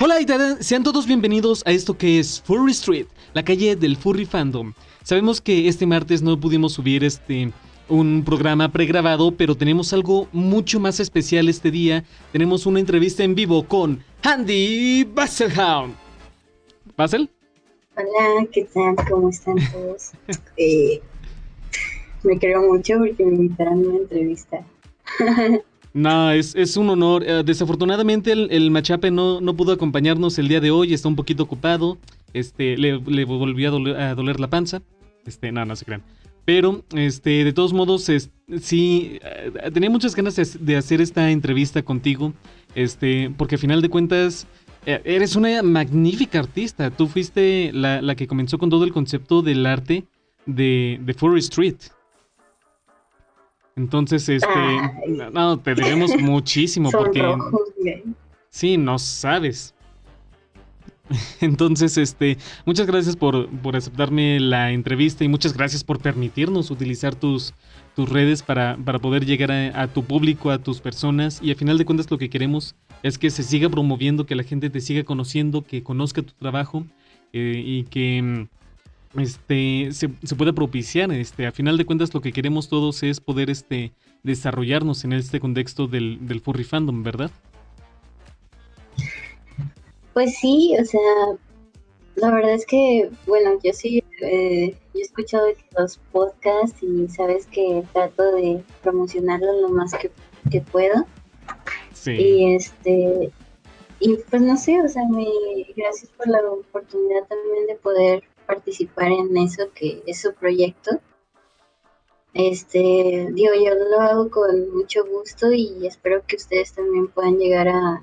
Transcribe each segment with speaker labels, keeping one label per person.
Speaker 1: Hola y sean todos bienvenidos a esto que es Furry Street, la calle del Furry Fandom. Sabemos que este martes no pudimos subir este un programa pregrabado, pero tenemos algo mucho más especial este día. Tenemos una entrevista en vivo con Andy Basselhound. ¿Basel?
Speaker 2: Hola, ¿qué tal? ¿Cómo están todos? eh, me creo mucho porque me invitaron a una entrevista.
Speaker 1: No, es, es un honor. Eh, desafortunadamente el, Machape no, no pudo acompañarnos el día de hoy, está un poquito ocupado. Este, le, le volvió a doler, la panza. Este, no, no se crean. Pero, este, de todos modos, sí, eh, tenía muchas ganas de, hacer esta entrevista contigo. Este, porque a final de cuentas, eh, eres una magnífica artista. Tú fuiste la, la, que comenzó con todo el concepto del arte de, de Street. Entonces, este, no, te debemos muchísimo porque sí, no sabes. Entonces, este, muchas gracias por, por, aceptarme la entrevista y muchas gracias por permitirnos utilizar tus, tus redes para, para poder llegar a, tu público, a tus personas. Y al final de cuentas lo que queremos es que se siga promoviendo, que la gente te siga conociendo, que conozca tu trabajo eh, y que este, se, se pueda propiciar. Este, a final de cuentas, lo que queremos todos es poder este, desarrollarnos en este contexto del, del furry fandom, ¿verdad?
Speaker 2: Pues sí, o sea, la verdad es que, bueno, yo sí, eh, yo he escuchado los podcasts y sabes que trato de promocionarlo lo más que, que puedo. Sí. Y este, y pues no sé, o sea, me, gracias por la oportunidad también de poder participar en eso que es su proyecto. Este, digo, yo lo hago con mucho gusto y espero que ustedes también puedan llegar a,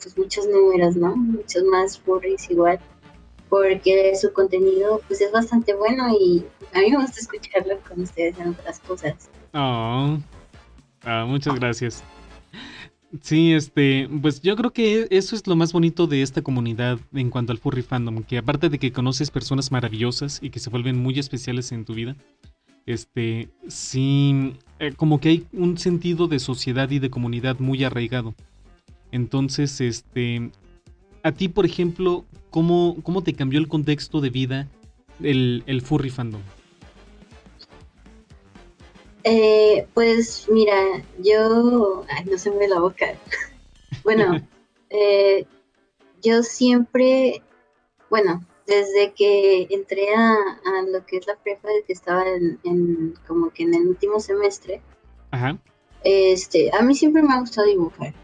Speaker 2: pues, muchos números, ¿no? Muchos más furries igual, porque su contenido pues es bastante bueno y a mí me gusta escucharlo con ustedes en otras cosas.
Speaker 1: Oh. muchas gracias. Sí, este, pues yo creo que eso es lo más bonito de esta comunidad en cuanto al furry fandom, que aparte de que conoces personas maravillosas y que se vuelven muy especiales en tu vida, este, sí, eh, como que hay un sentido de sociedad y de comunidad muy arraigado. Entonces, este, a ti, por ejemplo, ¿cómo, cómo te cambió el contexto de vida el, el furry fandom?
Speaker 2: Eh, pues mira, yo, ay, no se me la boca. bueno, eh, yo siempre, bueno, desde que entré a, lo que es la prepa, de que estaba en, como que en el último semestre, este, a mí siempre me ha gustado dibujar,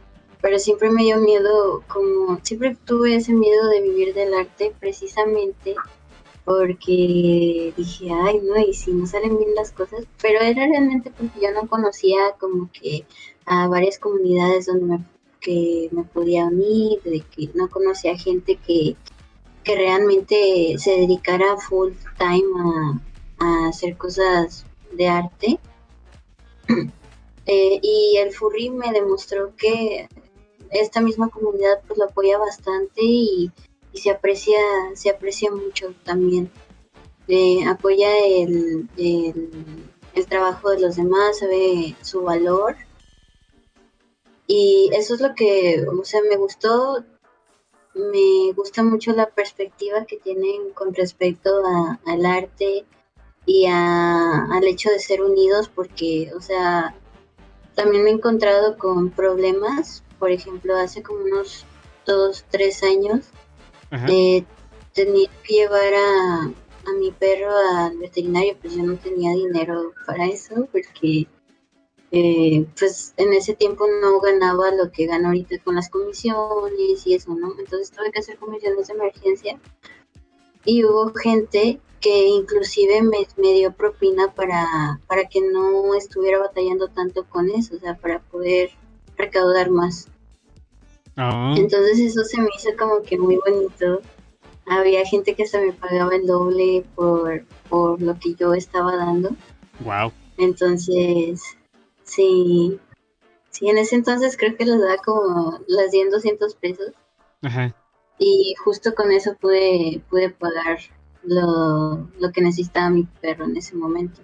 Speaker 2: pero siempre me dio miedo, como siempre tuve ese miedo de vivir del arte precisamente porque dije, ay, no, y si no salen bien las cosas, pero era realmente porque yo no conocía como que a varias comunidades donde me, que me podía unir, de que no conocía gente que, que realmente se dedicara full time a, hacer cosas de arte. Eh, y el furry me demostró que esta misma comunidad pues lo apoya bastante y se aprecia, se aprecia mucho también. apoya el, el, trabajo de los demás, sabe su valor. Y eso es lo que, o sea, me gustó, me gusta mucho la perspectiva que tienen con respecto al arte y al hecho de ser unidos, porque, o sea, también me he encontrado con problemas, por ejemplo, hace como unos dos, tres años, eh, tenía que llevar a, a mi perro al veterinario, pues yo no tenía dinero para eso, porque eh, pues en ese tiempo no ganaba lo que gano ahorita con las comisiones y eso, ¿no? Entonces tuve que hacer comisiones de emergencia y hubo gente que inclusive me, me, dio propina para, para que no estuviera batallando tanto con eso, o sea, para poder recaudar más. Ah. Entonces eso se me hizo como que muy bonito. Había gente que se me pagaba el doble por, por lo que yo estaba dando.
Speaker 1: Wow.
Speaker 2: Entonces, sí. Sí, en ese entonces creo que les daba como las 100, 200 pesos. Ajá. Y justo con eso pude, pude pagar lo, lo que necesitaba mi perro en ese momento.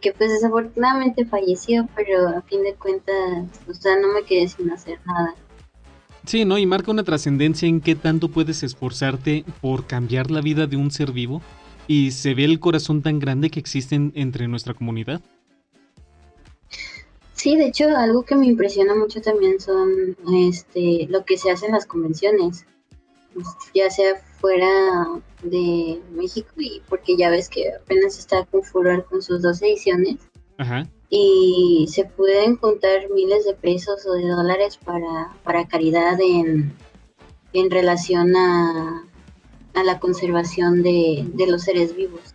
Speaker 2: Que pues desafortunadamente falleció, pero a fin de cuentas, o sea, no me quedé sin hacer nada.
Speaker 1: Sí, ¿no? Y marca una trascendencia en qué tanto puedes esforzarte por cambiar la vida de un ser vivo y se ve el corazón tan grande que existe entre nuestra comunidad.
Speaker 2: Sí, de hecho, algo que me impresiona mucho también son este, lo que se hace en las convenciones, ya sea fuera de México y porque ya ves que apenas está con furor con sus dos ediciones. Ajá y se pueden contar miles de pesos o de dólares para, para caridad en, en relación a, a la conservación de, los seres vivos.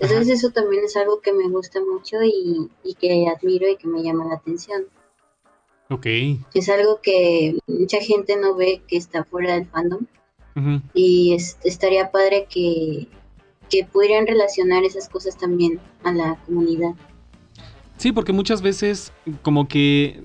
Speaker 2: Entonces eso también es algo que me gusta mucho y, que admiro y que me llama la atención.
Speaker 1: Ok.
Speaker 2: Es algo que mucha gente no ve que está fuera del fandom. Y estaría padre que, que pudieran relacionar esas cosas también a la comunidad.
Speaker 1: Sí, porque muchas veces como que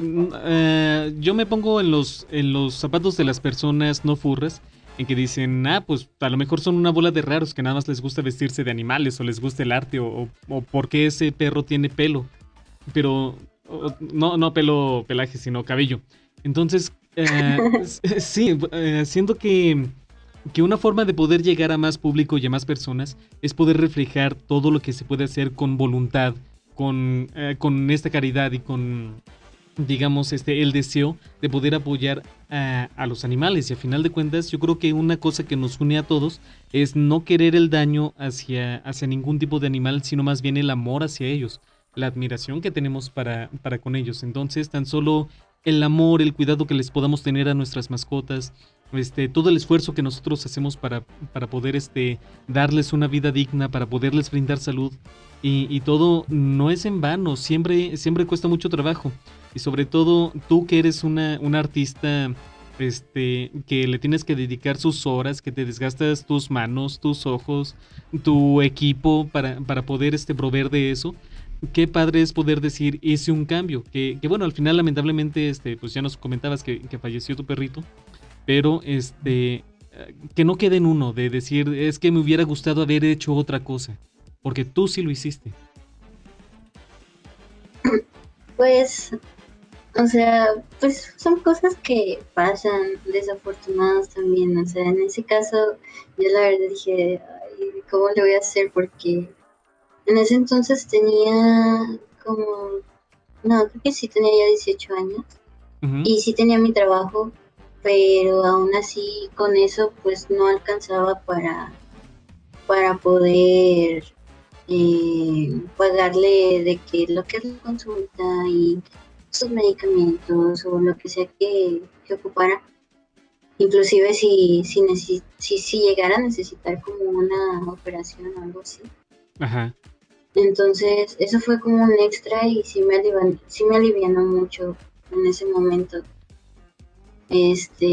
Speaker 1: mm, eh, yo me pongo en los, en los zapatos de las personas no furras en que dicen, ah, pues a lo mejor son una bola de raros que nada más les gusta vestirse de animales o les gusta el arte o, o, porque ese perro tiene pelo. Pero no, no pelo, pelaje, sino cabello. Entonces, eh, sí, eh, siento que, que una forma de poder llegar a más público y a más personas es poder reflejar todo lo que se puede hacer con voluntad con, eh, con esta caridad y con, digamos, este, el deseo de poder apoyar a, a, los animales. Y a final de cuentas, yo creo que una cosa que nos une a todos es no querer el daño hacia, hacia ningún tipo de animal, sino más bien el amor hacia ellos, la admiración que tenemos para, para con ellos. Entonces, tan solo el amor, el cuidado que les podamos tener a nuestras mascotas, este, todo el esfuerzo que nosotros hacemos para, para poder este, darles una vida digna, para poderles brindar salud, y, todo no es en vano, siempre, siempre cuesta mucho trabajo. Y sobre todo tú que eres una, una artista este, que le tienes que dedicar sus horas, que te desgastas tus manos, tus ojos, tu equipo para, para poder este, proveer de eso. Qué padre es poder decir, hice un cambio. Que, que bueno, al final lamentablemente, este, pues ya nos comentabas que, que falleció tu perrito. Pero este, que no quede en uno de decir, es que me hubiera gustado haber hecho otra cosa. Porque tú sí lo hiciste.
Speaker 2: Pues, o sea, pues son cosas que pasan, desafortunadas también. O sea, en ese caso, yo la verdad dije, ¿cómo le voy a hacer? Porque en ese entonces tenía como, no, creo que sí tenía ya 18 años. Y sí tenía mi trabajo, pero aún así con eso pues no alcanzaba para, para poder eh, pagarle de que lo que es la consulta y sus medicamentos o lo que sea que, ocupara. Inclusive si, si, si, si, llegara a necesitar como una operación o algo así. Ajá. Entonces, eso fue como un extra y sí me, alivianó, sí me alivianó mucho en ese momento. Este,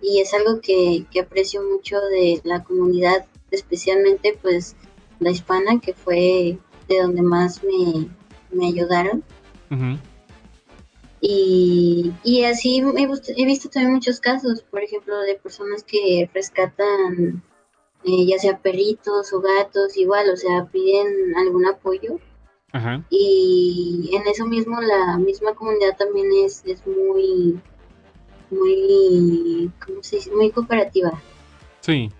Speaker 2: y es algo que, que aprecio mucho de la comunidad, especialmente pues la hispana, que fue de donde más me, me ayudaron. y, y, así he, visto también muchos casos, por ejemplo, de personas que rescatan eh, ya sea perritos o gatos, igual, o sea, piden algún apoyo. Y en eso mismo la misma comunidad también es, es muy, muy, ¿cómo se dice? Muy cooperativa.
Speaker 1: Sí.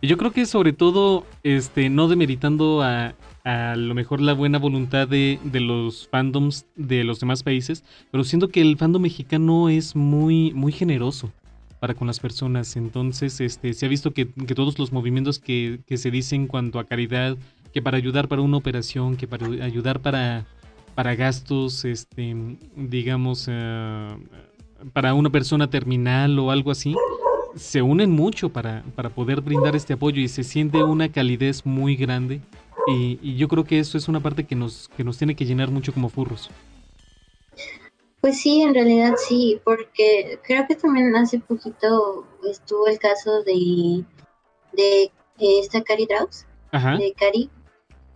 Speaker 1: Yo creo que sobre todo, este, no demeritando a, a lo mejor la buena voluntad de, de, los fandoms de los demás países, pero siento que el fandom mexicano es muy, muy generoso para con las personas. Entonces, este, se ha visto que, que todos los movimientos que, que, se dicen cuanto a caridad, que para ayudar para una operación, que para ayudar para, para gastos, este, digamos, uh, para una persona terminal o algo así, se unen mucho para, para poder brindar este apoyo y se siente una calidez muy grande. Y, yo creo que eso es una parte que nos, que nos tiene que llenar mucho como furros.
Speaker 2: Pues sí, en realidad sí, porque creo que también hace poquito estuvo el caso de, de esta Cari Draus, de Cari,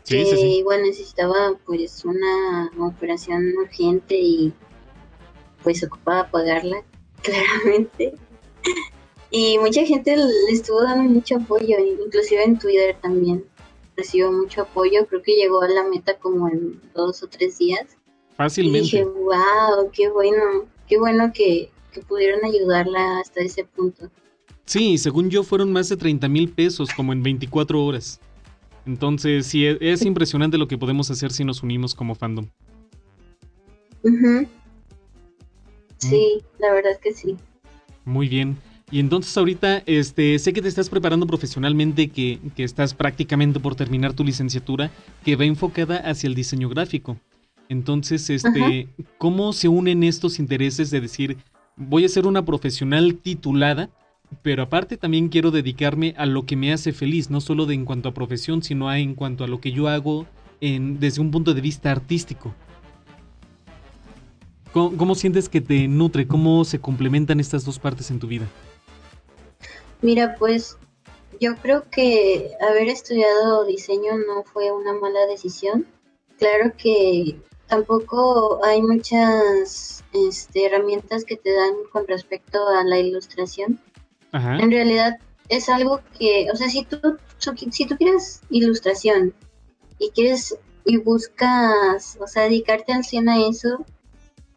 Speaker 2: que igual necesitaba pues una operación urgente y pues ocupaba pagarla, claramente. Y mucha gente le estuvo dando mucho apoyo, inclusive en Twitter también recibió mucho apoyo. Creo que llegó a la meta como en dos o tres días.
Speaker 1: Fácilmente.
Speaker 2: Y dije, wow, qué bueno, qué bueno que, que pudieron ayudarla hasta ese punto.
Speaker 1: Sí, según yo fueron más de 30 mil pesos como en 24 horas. Entonces, sí, es impresionante lo que podemos hacer si nos unimos como fandom.
Speaker 2: Sí, la verdad que sí.
Speaker 1: Muy bien. Y entonces ahorita, este, sé que te estás preparando profesionalmente, que, que, estás prácticamente por terminar tu licenciatura, que va enfocada hacia el diseño gráfico. Entonces, este, ¿cómo se unen estos intereses de decir, voy a ser una profesional titulada, pero aparte también quiero dedicarme a lo que me hace feliz, no solo de en cuanto a profesión, sino en cuanto a lo que yo hago en, desde un punto de vista artístico? ¿Cómo, sientes que te nutre? ¿Cómo se complementan estas dos partes en tu vida?
Speaker 2: Mira, pues yo creo que haber estudiado diseño no fue una mala decisión. Claro que tampoco hay muchas este, herramientas que te dan con respecto a la ilustración. En realidad es algo que, o sea, si tú, si tú quieres ilustración y quieres y buscas, o sea, dedicarte al 100 a eso,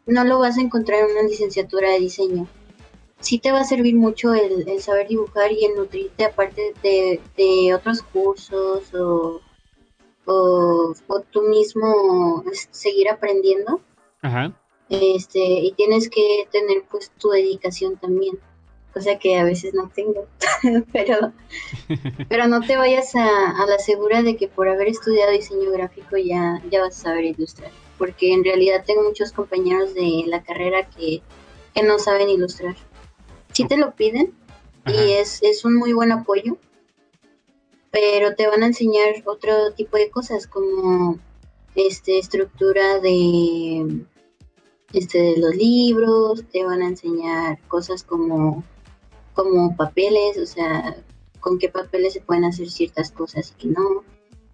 Speaker 2: no lo vas a encontrar en una licenciatura de diseño. Sí te va a servir mucho el, saber dibujar y el nutrirte aparte de, otros cursos o, o, tú mismo seguir aprendiendo. Ajá. Este, y tienes que tener pues tu dedicación también, cosa que a veces no tengo, pero, pero no te vayas a, a, la segura de que por haber estudiado diseño gráfico ya, ya vas a saber ilustrar porque en realidad tengo muchos compañeros de la carrera que, no saben ilustrar. Sí te lo piden y es, es un muy buen apoyo, pero te van a enseñar otro tipo de cosas como este estructura de este de los libros, te van a enseñar cosas como como papeles, o sea, con qué papeles se pueden hacer ciertas cosas y que no.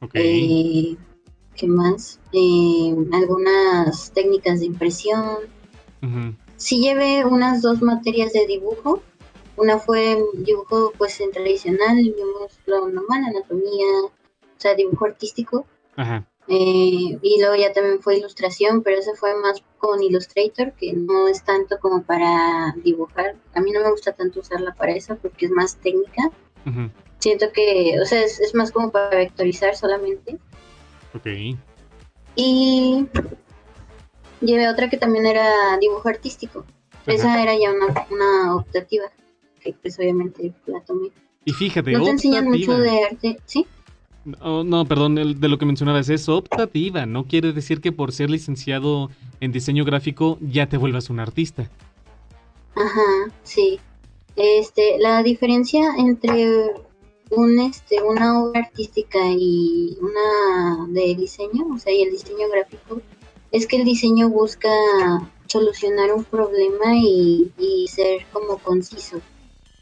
Speaker 2: Okay. Eh, ¿Qué más? Eh, algunas técnicas de impresión. Sí llevé unas dos materias de dibujo. Una fue dibujo pues en tradicional, vimos lo normal, anatomía, o sea, dibujo artístico. Eh, y luego ya también fue ilustración, pero eso fue más con Illustrator, que no es tanto como para dibujar. A mí no me gusta tanto usarla para eso porque es más técnica. Siento que, o sea, es, es, más como para vectorizar solamente.
Speaker 1: Ok.
Speaker 2: Y llevé otra que también era dibujo artístico. Esa era ya una, optativa, que pues obviamente la tomé.
Speaker 1: Y fíjate,
Speaker 2: no te enseñan mucho de arte, ¿sí?
Speaker 1: no, perdón, de lo que mencionabas es optativa, no quiere decir que por ser licenciado en diseño gráfico ya te vuelvas un artista.
Speaker 2: Ajá, sí. Este, la diferencia entre un este una obra artística y una de diseño, o sea, y el diseño gráfico, es que el diseño busca solucionar un problema y, ser como conciso.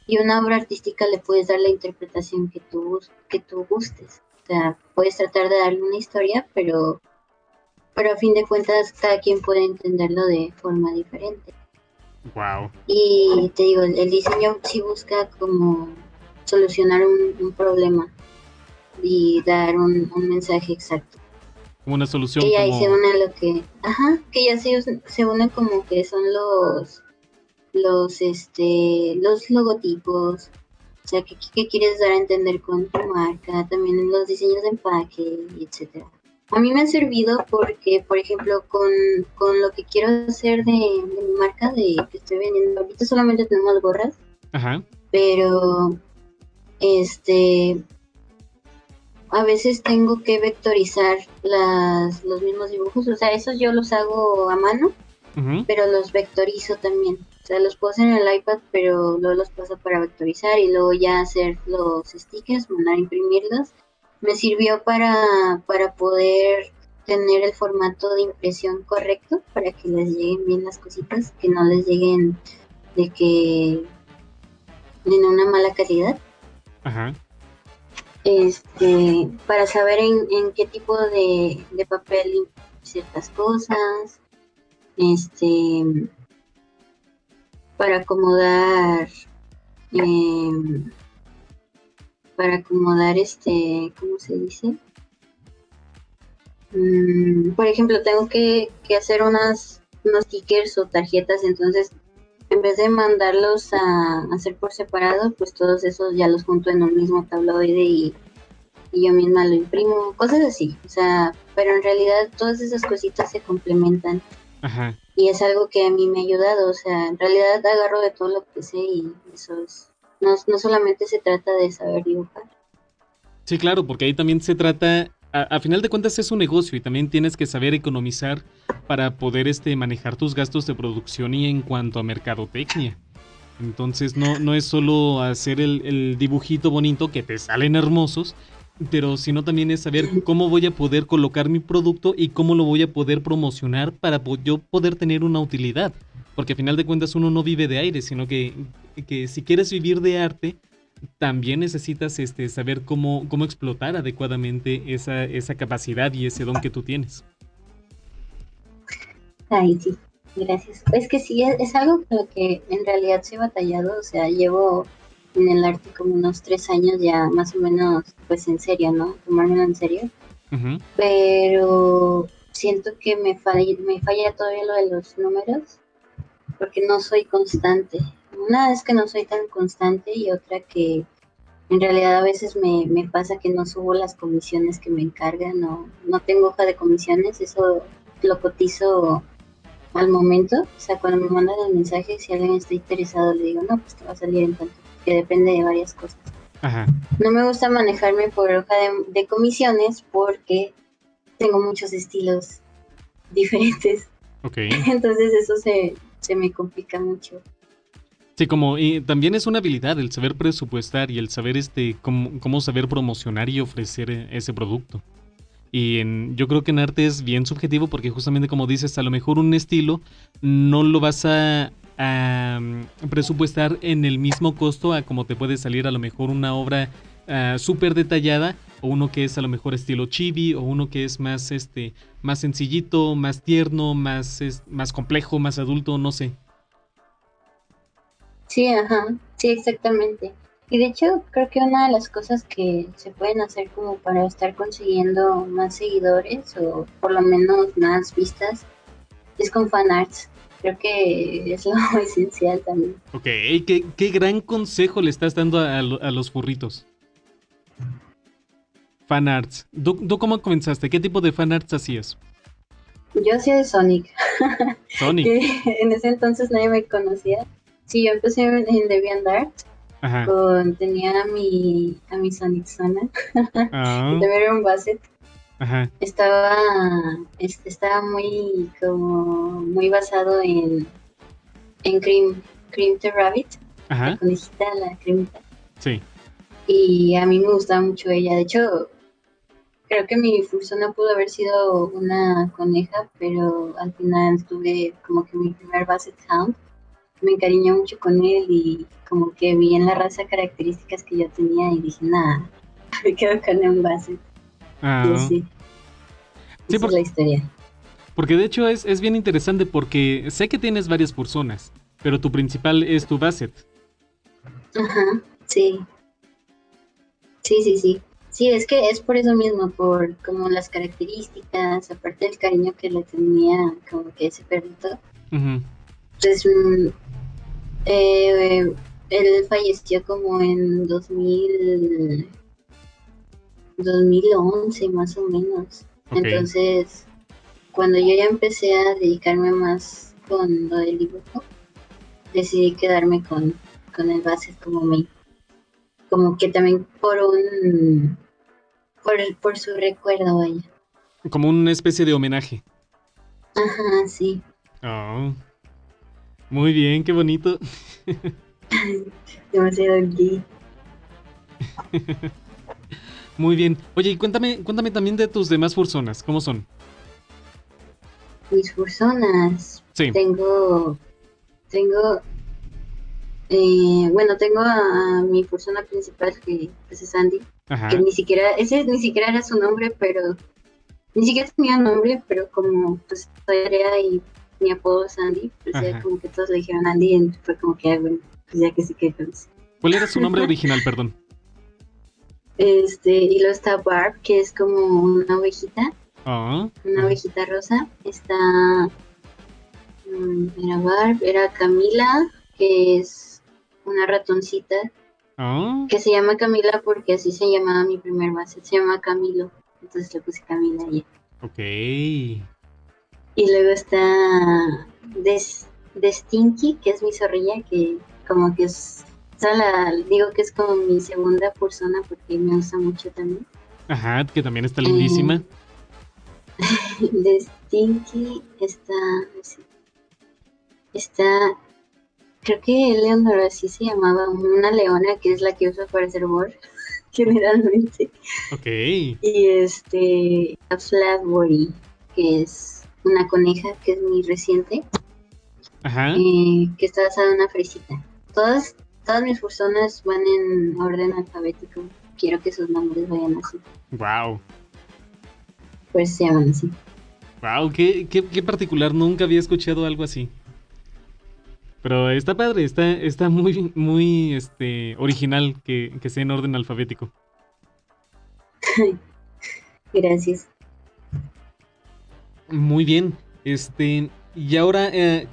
Speaker 2: Y una obra artística le puedes dar la interpretación que tú, que tú gustes. O sea, puedes tratar de darle una historia, pero, pero a fin de cuentas cada quien puede entenderlo de forma diferente.
Speaker 1: Wow.
Speaker 2: Y te digo, el diseño sí busca como solucionar un, problema y dar un, mensaje exacto.
Speaker 1: Como una solución.
Speaker 2: Que ya se une lo que, ajá, que ya se, se une como que son los, los, este, los logotipos, o sea, ¿qué, qué quieres dar a entender con tu marca? También los diseños de empaque, etcétera. A mí me han servido porque, por ejemplo, con, con lo que quiero hacer de, de, mi marca, de que estoy vendiendo, ahorita solamente tenemos gorras,
Speaker 1: Ajá.
Speaker 2: pero este a veces tengo que vectorizar las, los mismos dibujos, o sea, esos yo los hago a mano, pero los vectorizo también. O sea, los puedo hacer en el iPad, pero luego los paso para vectorizar y luego ya hacer los stickers, mandar a imprimirlos. Me sirvió para, para poder tener el formato de impresión correcto, para que les lleguen bien las cositas, que no les lleguen de que en una mala calidad.
Speaker 1: Ajá.
Speaker 2: Este, para saber en, qué tipo de, papel ciertas cosas, este, para acomodar, em, para acomodar este, ¿cómo se dice? Mm, por ejemplo, tengo que, que hacer unas, unos stickers o tarjetas, entonces en vez de mandarlos a hacer por separado, pues todos esos ya los junto en un mismo tabloide y, yo misma lo imprimo, cosas así. O sea, pero en realidad todas esas cositas se complementan. Ajá. Y es algo que a mí me ha ayudado. O sea, en realidad agarro de todo lo que sé y eso es. No, no solamente se trata de saber dibujar.
Speaker 1: Sí, claro, porque ahí también se trata a, final de cuentas es un negocio y también tienes que saber economizar para poder este, manejar tus gastos de producción y en cuanto a mercadotecnia. Entonces no, no es solo hacer el, dibujito bonito que te salen hermosos, pero sino también es saber cómo voy a poder colocar mi producto y cómo lo voy a poder promocionar para yo poder tener una utilidad. Porque a final de cuentas uno no vive de aire, sino que, que si quieres vivir de arte, también necesitas este, saber cómo, cómo explotar adecuadamente esa, esa capacidad y ese don que tú tienes.
Speaker 2: Ay, sí, gracias. Es que sí, es, algo con lo que en realidad soy batallado, o sea, llevo en el arte como unos tres años ya más o menos, pues en serio, ¿no? Tomármelo en serio. Pero siento que me falla, me falla todavía lo de los números, porque no soy constante. Una es que no soy tan constante y otra que en realidad a veces me, me pasa que no subo las comisiones que me encargan o no tengo hoja de comisiones, eso lo cotizo al momento. O sea, cuando me mandan el mensaje, si alguien está interesado, le digo, no, pues te va a salir en tanto, que depende de varias cosas. No me gusta manejarme por hoja de, de comisiones porque tengo muchos estilos diferentes. Okay. Entonces eso se, se me complica mucho.
Speaker 1: Sí, como también es una habilidad el saber presupuestar y el saber este cómo, saber promocionar y ofrecer eh, ese producto. Y en, yo creo que en arte es bien subjetivo porque justamente como dices, a lo mejor un estilo no lo vas a, mm, presupuestar en el mismo costo a como te puede salir a lo mejor una obra uh, súper detallada o uno que es a lo mejor estilo chibi o uno que es más este más sencillito, más tierno, más, más complejo, más adulto, no sé.
Speaker 2: Sí, ajá, sí, exactamente. Y de hecho, creo que una de las cosas que se pueden hacer como para estar consiguiendo más seguidores o por lo menos más vistas es con fanarts. Creo que es lo esencial también.
Speaker 1: Ok, ¿qué, qué gran consejo le estás dando a, los furritos? Fanarts. ¿Tú, ¿Tú cómo comenzaste? ¿Qué tipo de fanarts hacías?
Speaker 2: Yo hacía de Sonic. Sonic. en ese entonces nadie me conocía Sí, yo empecé en, DeviantArt. Con, tenía a mi, a mi Sonic Zona. Ah. era un Basset. Ajá. Estaba, estaba muy, como, muy basado en, en Cream, Cream the Rabbit. Ajá. La conejita, la cremita. Sí. Y a mí me gustaba mucho ella. De hecho, creo que mi fursona pudo haber sido una coneja, pero al final tuve como que mi primer Basset Hound me encariñé mucho con él y como que vi en la raza características que yo tenía y dije, nada, me quedo con un base. Ah. sí.
Speaker 1: por, es la historia. Porque de hecho es, es bien interesante porque sé que tienes varias personas, pero tu principal es tu Basset.
Speaker 2: Ajá, sí. Sí, sí, sí. Sí, es que es por eso mismo, por como las características, aparte del cariño que le tenía como que ese perrito. Entonces, mm, eh, él falleció como en 2000, 2011 más o menos. Entonces, cuando yo ya empecé a dedicarme más con lo del dibujo, decidí quedarme con, con el base como mi, como que también por un, por, por su recuerdo, vaya.
Speaker 1: Como una especie de homenaje.
Speaker 2: Ajá, sí.
Speaker 1: Oh. Muy bien, qué bonito.
Speaker 2: Demasiado aquí.
Speaker 1: Muy bien. Oye, y cuéntame, cuéntame también de tus demás fursonas, ¿cómo son?
Speaker 2: Mis fursonas. Sí. Tengo. Tengo. Eh, bueno, tengo a, mi fursona principal, que pues, es Andy. Que ni siquiera. Ese ni siquiera era su nombre, pero. Ni siquiera tenía nombre, pero como pues tarea y mi apodo es Andy, pues ya como que todos le dijeron Andy y fue como que, bueno, pues ya que sí que feliz.
Speaker 1: ¿Cuál era su nombre original, perdón?
Speaker 2: Este, y luego está Barb, que es como una ovejita. Ah, una ovejita rosa. Está. Mm, era Barb, era Camila, que es una ratoncita
Speaker 1: Oh,
Speaker 2: que se llama Camila porque así se llamaba mi primer base. Se llama Camilo. Entonces le puse Camila y
Speaker 1: ok.
Speaker 2: Y luego está Des, Destinky, que es mi zorrilla, que como que es, o sea, la- digo que es como mi segunda persona porque me gusta mucho también.
Speaker 1: Ajá, que también está lindísima.
Speaker 2: Destinky está, sí, está, creo que Leonor así se llamaba, una leona que es la que uso para hacer board, generalmente.
Speaker 1: Ok.
Speaker 2: Y este, a Flatbury, que es una coneja que es muy reciente.
Speaker 1: Ajá.
Speaker 2: eh, que está basada en una fresita. Todas, todas mis personas van en orden alfabético. Quiero que sus nombres vayan así.
Speaker 1: Wow.
Speaker 2: Pues se llaman así.
Speaker 1: Wow, qué, qué, qué particular. Nunca había escuchado algo así. Pero está padre, está, está muy, muy este, original que, que sea en orden alfabético.
Speaker 2: Gracias.
Speaker 1: Muy bien. Este, y ahora eh,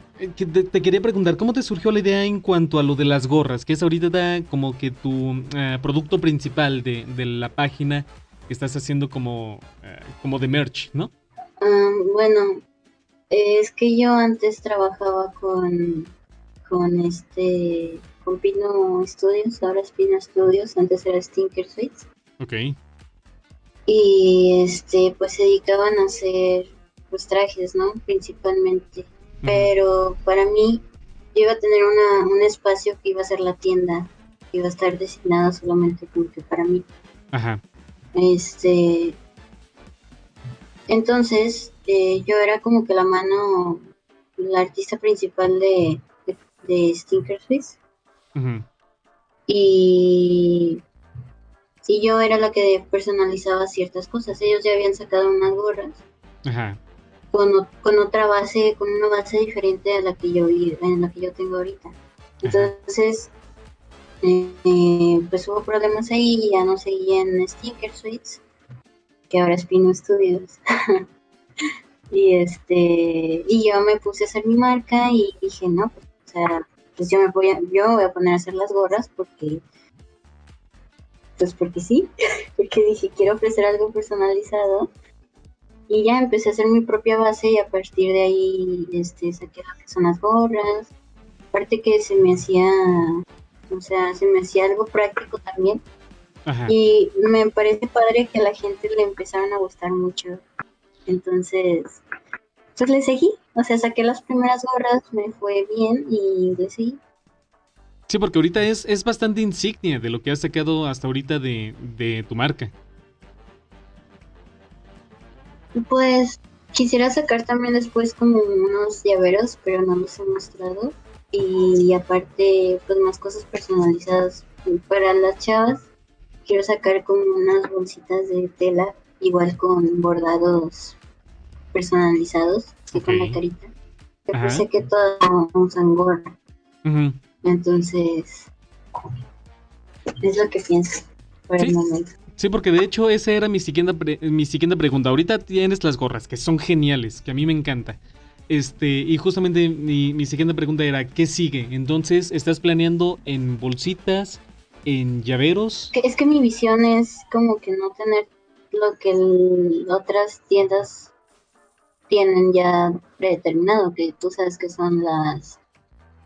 Speaker 1: te quería preguntar, ¿cómo te surgió la idea en cuanto a lo de las gorras? Que es ahorita como que tu eh, producto principal de, de la página que estás haciendo como, eh, como de merch, ¿no?
Speaker 2: Ah, bueno, es que yo antes trabajaba con, con este, con Pino Studios, ahora es Pino Studios, antes era Stinker Suites.
Speaker 1: Ok.
Speaker 2: Y este, pues se dedicaban a hacer pues trajes, ¿no? Principalmente. Pero para mí yo iba a tener una, un espacio que iba a ser la tienda, que iba a estar designado solamente como que para mí.
Speaker 1: Ajá.
Speaker 2: Este, entonces eh, yo era como que la mano, la artista principal de, de, de Stinker Swiss y, y yo era la que personalizaba ciertas cosas. Ellos ya habían sacado unas gorras
Speaker 1: Ajá.
Speaker 2: Con, con otra base, con una base diferente a la que yo en la que yo tengo ahorita. Entonces, eh, pues hubo problemas ahí y ya no seguía en Sticker Suites, que ahora es Pino Studios. y este, y yo me puse a hacer mi marca y dije, no, pues, o sea, pues yo me voy a, yo voy a poner a hacer las gorras porque pues porque sí, porque dije quiero ofrecer algo personalizado y ya empecé a hacer mi propia base y a partir de ahí este saqué lo que son las gorras. Aparte que se me hacía o sea se me hacía algo práctico también.
Speaker 1: Ajá.
Speaker 2: y me parece padre que a la gente le empezaron a gustar mucho. Entonces pues le seguí. O sea saqué las primeras gorras me fue bien y le seguí.
Speaker 1: Sí, porque ahorita es, es bastante insignia de lo que has sacado hasta ahorita de, de tu marca.
Speaker 2: Pues quisiera sacar también después como unos llaveros, pero no los he mostrado. Y aparte, pues más cosas personalizadas. Para las chavas, quiero sacar como unas bolsitas de tela, igual con bordados personalizados, así con la carita. Que pues sé que todas usan gorra.
Speaker 1: Ujú.
Speaker 2: Entonces, es lo que pienso por
Speaker 1: Sí.
Speaker 2: el momento.
Speaker 1: Sí, porque de hecho esa era mi siguiente, pre- mi siguiente pregunta. Ahorita tienes las gorras, que son geniales, que a mí me encanta. Este, y justamente mi, mi siguiente pregunta era, ¿qué sigue? Entonces, ¿estás planeando en bolsitas, en llaveros?
Speaker 2: Es que mi visión es como que no tener lo que el- otras tiendas tienen ya predeterminado, que tú sabes que son las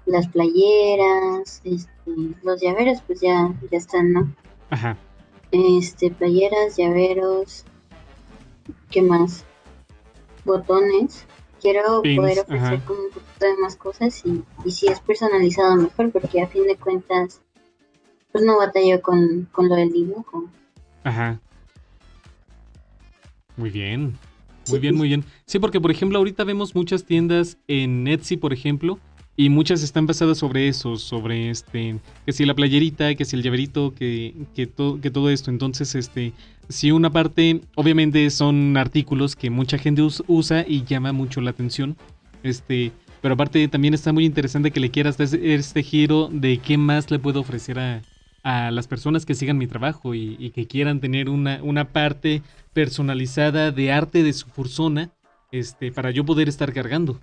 Speaker 2: las playeras, este, los llaveros pues ya, ya están, ¿no?
Speaker 1: Ajá.
Speaker 2: Este, playeras, llaveros, ¿qué más? Botones. Quiero
Speaker 1: Pins,
Speaker 2: poder ofrecer
Speaker 1: ajá.
Speaker 2: como un poquito de más cosas y, y si es personalizado mejor, porque a fin de cuentas pues no batallo con, con lo del dibujo.
Speaker 1: Ajá. Muy bien.
Speaker 2: Sí,
Speaker 1: Muy bien, muy bien. Sí, porque por ejemplo, ahorita vemos muchas tiendas en Etsy, por ejemplo, y muchas están basadas sobre eso, sobre este, que si la playerita, que si el llaverito, que, que, to- que todo esto. Entonces, este, si una parte, obviamente son artículos que mucha gente us- usa y llama mucho la atención. Este, pero aparte también está muy interesante que le quieras dar este- este giro de qué más le puedo ofrecer a, a las personas que sigan mi trabajo y, y que quieran tener una, una parte personalizada de arte de su persona este, para yo poder estar cargando.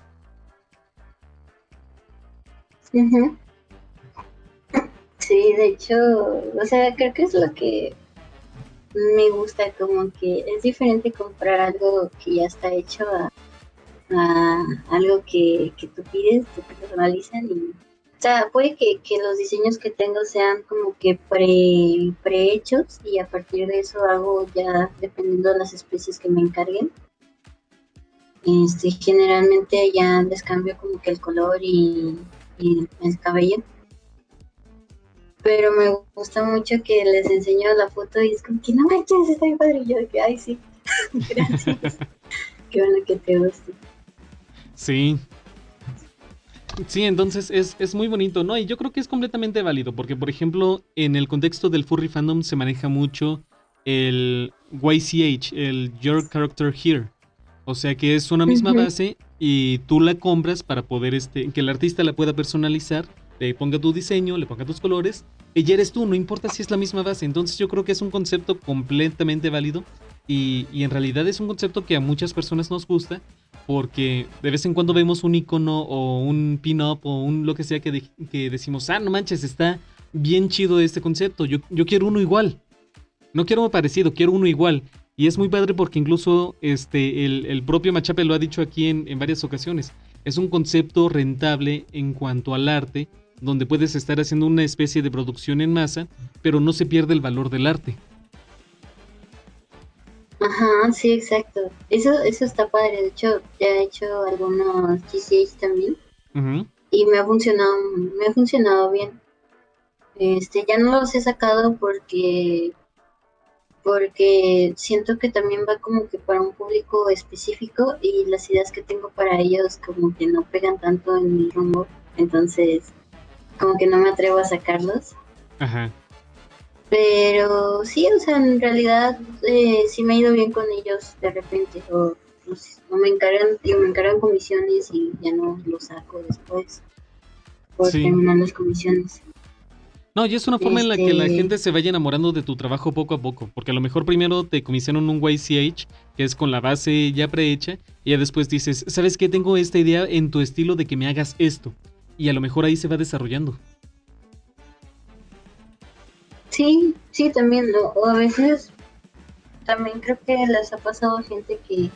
Speaker 2: Sí, de hecho, o sea, creo que es lo que me gusta, como que es diferente comprar algo que ya está hecho a, algo que, que tú pides, te personalizan y o sea, puede que, los diseños que tengo sean como que pre, prehechos y a partir de eso hago ya dependiendo de las especies que me encarguen. Este, generalmente ya les cambio como que el color y, el cabello. Pero me gusta mucho que les enseño la foto y es como que no manches, está bien padre. Y yo que, ay, sí, gracias. Qué bueno que te guste.
Speaker 1: Sí, Sí, entonces es, es, muy bonito, ¿no? Y yo creo que es completamente válido, porque por ejemplo, en el contexto del furry fandom se maneja mucho el YCH, el Your Character Here. O sea que es una misma base y tú la compras para poder este, que el artista la pueda personalizar, le ponga tu diseño, le ponga tus colores, y ya eres tú, no importa si es la misma base. Entonces yo creo que es un concepto completamente válido y, y en realidad es un concepto que a muchas personas nos gusta porque de vez en cuando vemos un icono o un pin-up o un lo que sea que, que, decimos, ah, no manches, está bien chido este concepto, yo, yo quiero uno igual. No quiero uno parecido, quiero uno igual. Y es muy padre porque incluso este, el, propio Machape lo ha dicho aquí en, en varias ocasiones. Es un concepto rentable en cuanto al arte, donde puedes estar haciendo una especie de producción en masa, pero no se pierde el valor del arte.
Speaker 2: Ajá, sí, exacto. Eso, eso está padre. De hecho, ya he hecho algunos GCH también. Y me ha funcionado, me ha funcionado bien. Este, ya no los he sacado porque porque siento que también va como que para un público específico y las ideas que tengo para ellos como que no pegan tanto en mi rumbo, entonces como que no me atrevo a sacarlos. Ajá. Pero sí, o sea, en realidad eh, sí me ha ido bien con ellos de repente. O, no me encargan, digo, me encargan comisiones y ya no los saco después por terminar las comisiones.
Speaker 1: No, y es una forma en la que la este gente se vaya enamorando de tu trabajo poco a poco, porque a lo mejor primero te comisionan un YCH, que es con la base ya prehecha, y ya después dices, ¿sabes qué? Tengo esta idea en tu estilo de que me hagas esto. Y a lo mejor ahí se va desarrollando.
Speaker 2: Sí, sí, también, lo, o a veces también creo que les ha pasado gente que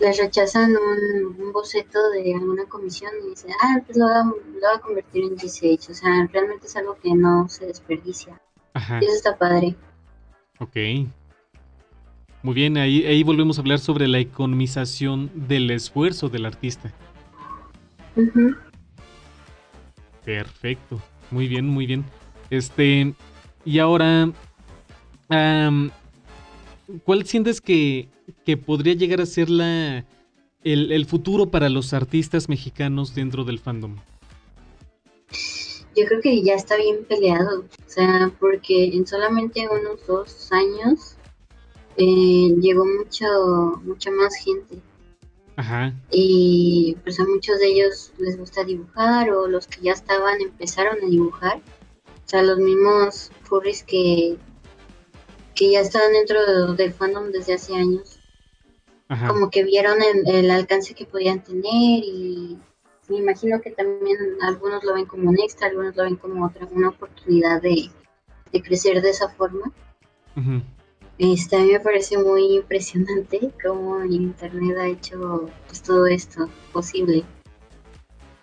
Speaker 2: les rechazan un, boceto de alguna comisión y dicen, ah, pues lo voy, a, convertir en GCH. O sea, realmente es algo que no se desperdicia. Ajá. Y eso está padre.
Speaker 1: Ok. Muy bien, ahí, ahí volvemos a hablar sobre la economización del esfuerzo del artista. Perfecto. Muy bien, muy bien. Este, y ahora, ¿cuál sientes que, podría llegar a ser la, el, futuro para los artistas mexicanos dentro del fandom?
Speaker 2: Yo creo que ya está bien peleado, o sea, porque en solamente unos dos años eh, llegó mucho, mucha más gente. Ajá. Y pues a muchos de ellos les gusta dibujar o los que ya estaban empezaron a dibujar o sea, los mismos furries que, que ya estaban dentro del fandom desde hace años. Como que vieron el, alcance que podían tener y me imagino que también algunos lo ven como un extra, algunos lo ven como otra, una oportunidad de, crecer de esa forma. Este, a mí me parece muy impresionante cómo Internet ha hecho pues, todo esto posible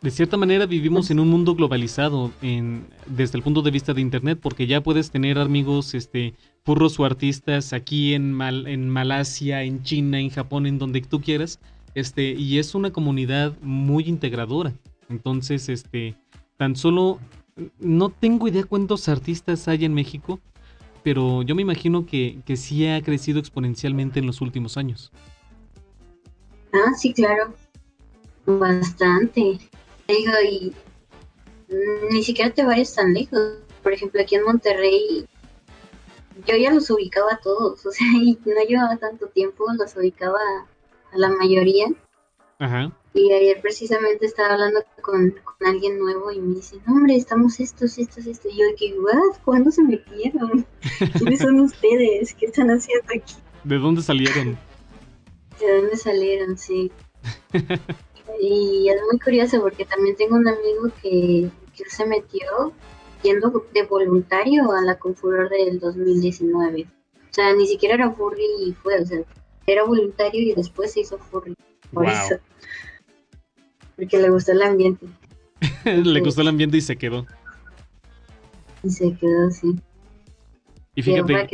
Speaker 1: de cierta manera vivimos en un mundo globalizado en, desde el punto de vista de internet porque ya puedes tener amigos este furros o artistas aquí en Mal, en Malasia, en China, en Japón, en donde tú quieras, este y es una comunidad muy integradora. Entonces, este tan solo no tengo idea cuántos artistas hay en México, pero yo me imagino que, que sí ha crecido exponencialmente en los últimos años.
Speaker 2: Ah, sí, claro. Bastante digo, y ni siquiera te vayas tan lejos. Por ejemplo, aquí en Monterrey, yo ya los ubicaba a todos, o sea, y no llevaba tanto tiempo, los ubicaba a la mayoría. Ajá. Y ayer precisamente estaba hablando con, alguien nuevo y me dice, no, hombre, estamos estos, estos, estos. Y yo, que, ¿what? ¿Cuándo se metieron? ¿Quiénes son ustedes? ¿Qué están haciendo aquí?
Speaker 1: ¿De dónde salieron?
Speaker 2: ¿De dónde salieron? Sí. Y es muy curioso porque también tengo un amigo que, se metió yendo de voluntario a la Confuror del 2019. O sea, ni siquiera era furry y fue, o sea, era voluntario y después se hizo furry. Por eso. Porque le gustó el ambiente.
Speaker 1: le gustó el ambiente y se quedó.
Speaker 2: Y se quedó, sí.
Speaker 1: Y fíjate,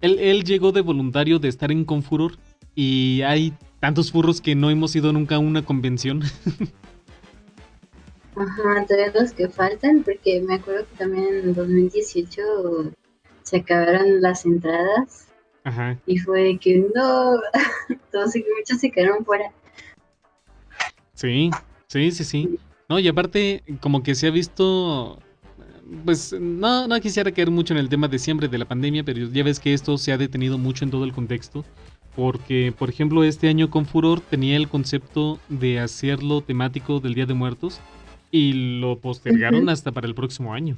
Speaker 1: Él, él llegó de voluntario de estar en Confuror y hay tantos furros que no hemos ido nunca a una convención.
Speaker 2: Ajá, todavía los que faltan, porque me acuerdo que también en 2018 se acabaron las entradas.
Speaker 1: Ajá.
Speaker 2: Y fue que no, todos muchos se quedaron fuera.
Speaker 1: Sí, sí, sí, sí. No, y aparte, como que se ha visto pues no, no quisiera caer mucho en el tema de siempre de la pandemia, pero ya ves que esto se ha detenido mucho en todo el contexto. Porque, por ejemplo, este año con Furor tenía el concepto de hacerlo temático del Día de Muertos y lo postergaron hasta para el próximo año.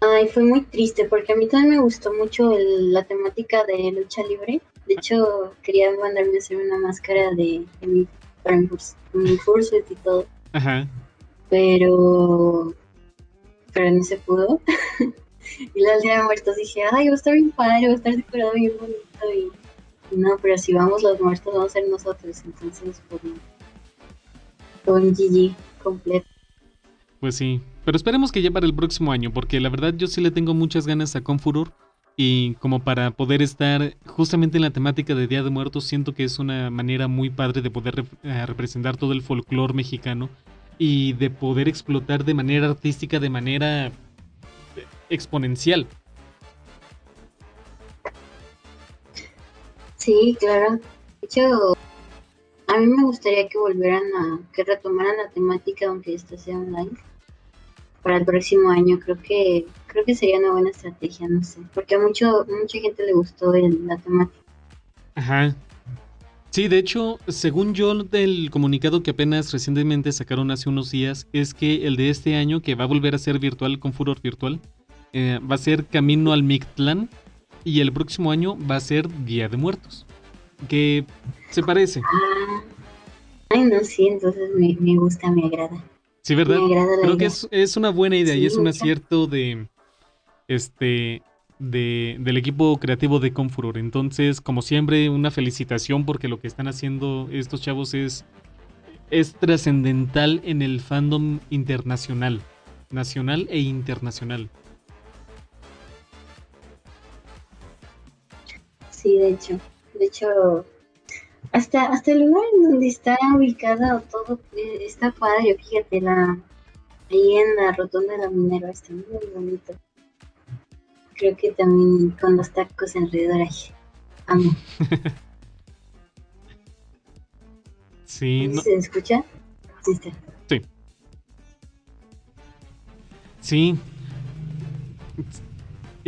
Speaker 2: Ay, fue muy triste porque a mí también me gustó mucho la temática de lucha libre. De hecho, quería mandarme a hacer una máscara de, mi, para mi, mi y todo.
Speaker 1: Ajá
Speaker 2: pero pero no se pudo. y la día de muertos dije, ay, va a estar bien padre, va a estar decorado bien bonito. Y, no, pero si vamos los muertos, vamos a ser nosotros. Entonces, pues, con GG completo.
Speaker 1: Pues sí, pero esperemos que ya para el próximo año, porque la verdad yo sí le tengo muchas ganas a Confuror. Y como para poder estar justamente en la temática de Día de Muertos, siento que es una manera muy padre de poder eh, representar todo el folclore mexicano y de poder explotar de manera artística, de manera exponencial.
Speaker 2: Sí, claro. De hecho, a mí me gustaría que volvieran a, que retomaran la temática, aunque esta sea online, para el próximo año. Creo que, creo que sería una buena estrategia, no sé, porque a mucho, mucha gente le gustó la temática.
Speaker 1: Ajá, Sí, de hecho, según yo del comunicado que apenas recientemente sacaron hace unos días, es que el de este año, que va a volver a ser virtual con Furor Virtual, eh, va a ser Camino al Mictlán y el próximo año va a ser Día de Muertos. Que se parece.
Speaker 2: Ay, no, sí, entonces me, gusta, me agrada.
Speaker 1: Sí, ¿verdad? Creo que es, una buena idea y es un acierto de este de, del equipo creativo de Confuror. Entonces, como siempre, una felicitación porque lo que están haciendo estos chavos es, es trascendental en el fandom internacional, nacional e internacional.
Speaker 2: Sí, de hecho, de hecho, hasta, hasta el lugar en donde está ubicado todo eh, está padre, fíjate, la, ahí en la rotonda de la minera está muy bonito creo que también con los tacos alrededor ahí. Amo.
Speaker 1: sí.
Speaker 2: ¿Se escucha? Sí.
Speaker 1: Sí. Sí.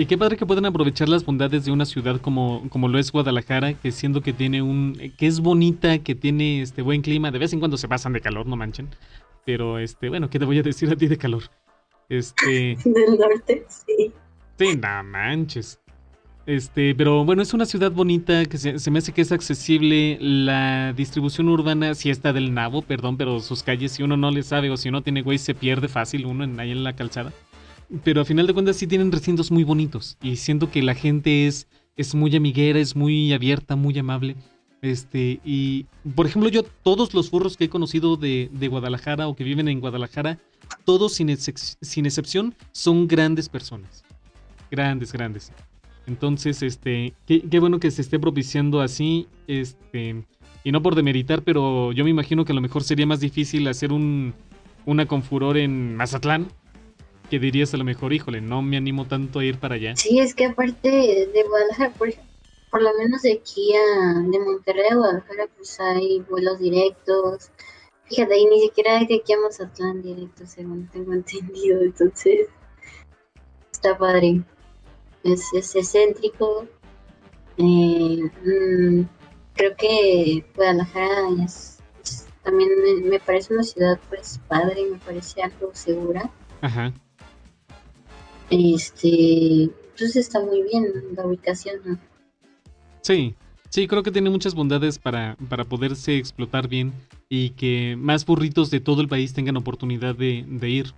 Speaker 1: Y qué padre que puedan aprovechar las bondades de una ciudad como, como lo es Guadalajara, que siendo que tiene un. que es bonita, que tiene este buen clima. De vez en cuando se pasan de calor, no manchen. Pero este, bueno, ¿qué te voy a decir a ti de calor? Este.
Speaker 2: Del norte, sí.
Speaker 1: Sí, no manches. Este, pero bueno, es una ciudad bonita que se, me hace que es accesible. La distribución urbana sí está del nabo, perdón, pero sus calles, si uno no le sabe o si uno tiene güey, se pierde fácil uno en, ahí en la calzada. Pero a final de cuentas sí tienen recintos muy bonitos. Y siento que la gente es, es muy amiguera, es muy abierta, muy amable. Este, y por ejemplo, yo, todos los furros que he conocido de, de Guadalajara o que viven en Guadalajara, todos sin, sin excepción, son grandes personas Grandes, grandes. Entonces, este, qué, bueno que se esté propiciando así, este, y no por demeritar, pero yo me imagino que a lo mejor sería más difícil hacer un, una con furor en Mazatlán, que dirías a lo mejor, híjole, no me animo tanto a ir para allá.
Speaker 2: Sí, es que aparte de Guadalajara, por, por lo menos de aquí a, de Monterrey a Guadalajara, pues hay vuelos directos. Fíjate, y ni siquiera hay de aquí a Mazatlán directo, según tengo entendido, entonces está padre es, es excéntrico. Eh, mm, creo que Guadalajara es, también me, parece una ciudad pues padre, me parece algo segura.
Speaker 1: Ajá.
Speaker 2: Este, entonces está muy bien la ubicación,
Speaker 1: Sí, Sí, creo que tiene muchas bondades para, para poderse explotar bien y que más burritos de todo el país tengan oportunidad de, de ir.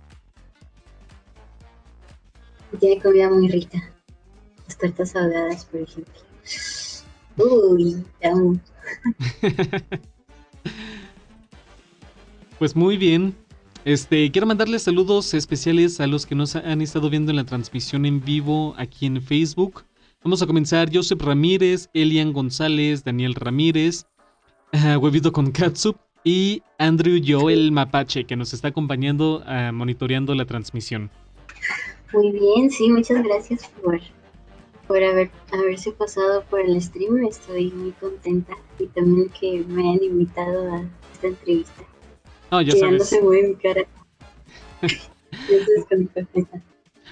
Speaker 2: Tiene comida muy rica. Las tortas ahogadas, por ejemplo. Uy, amo.
Speaker 1: pues muy bien. Este, quiero mandarles saludos especiales a los que nos han estado viendo en la transmisión en vivo aquí en Facebook. Vamos a comenzar. Joseph Ramírez, Elian González, Daniel Ramírez, uh, Huevito con Katsup y Andrew Joel Mapache, que nos está acompañando uh, monitoreando la transmisión.
Speaker 2: Muy bien, sí, muchas gracias por, por haber, haberse pasado por el stream. Estoy muy contenta y también que me hayan invitado a esta entrevista.
Speaker 1: No, ya sabes.
Speaker 2: no se mueve mi cara.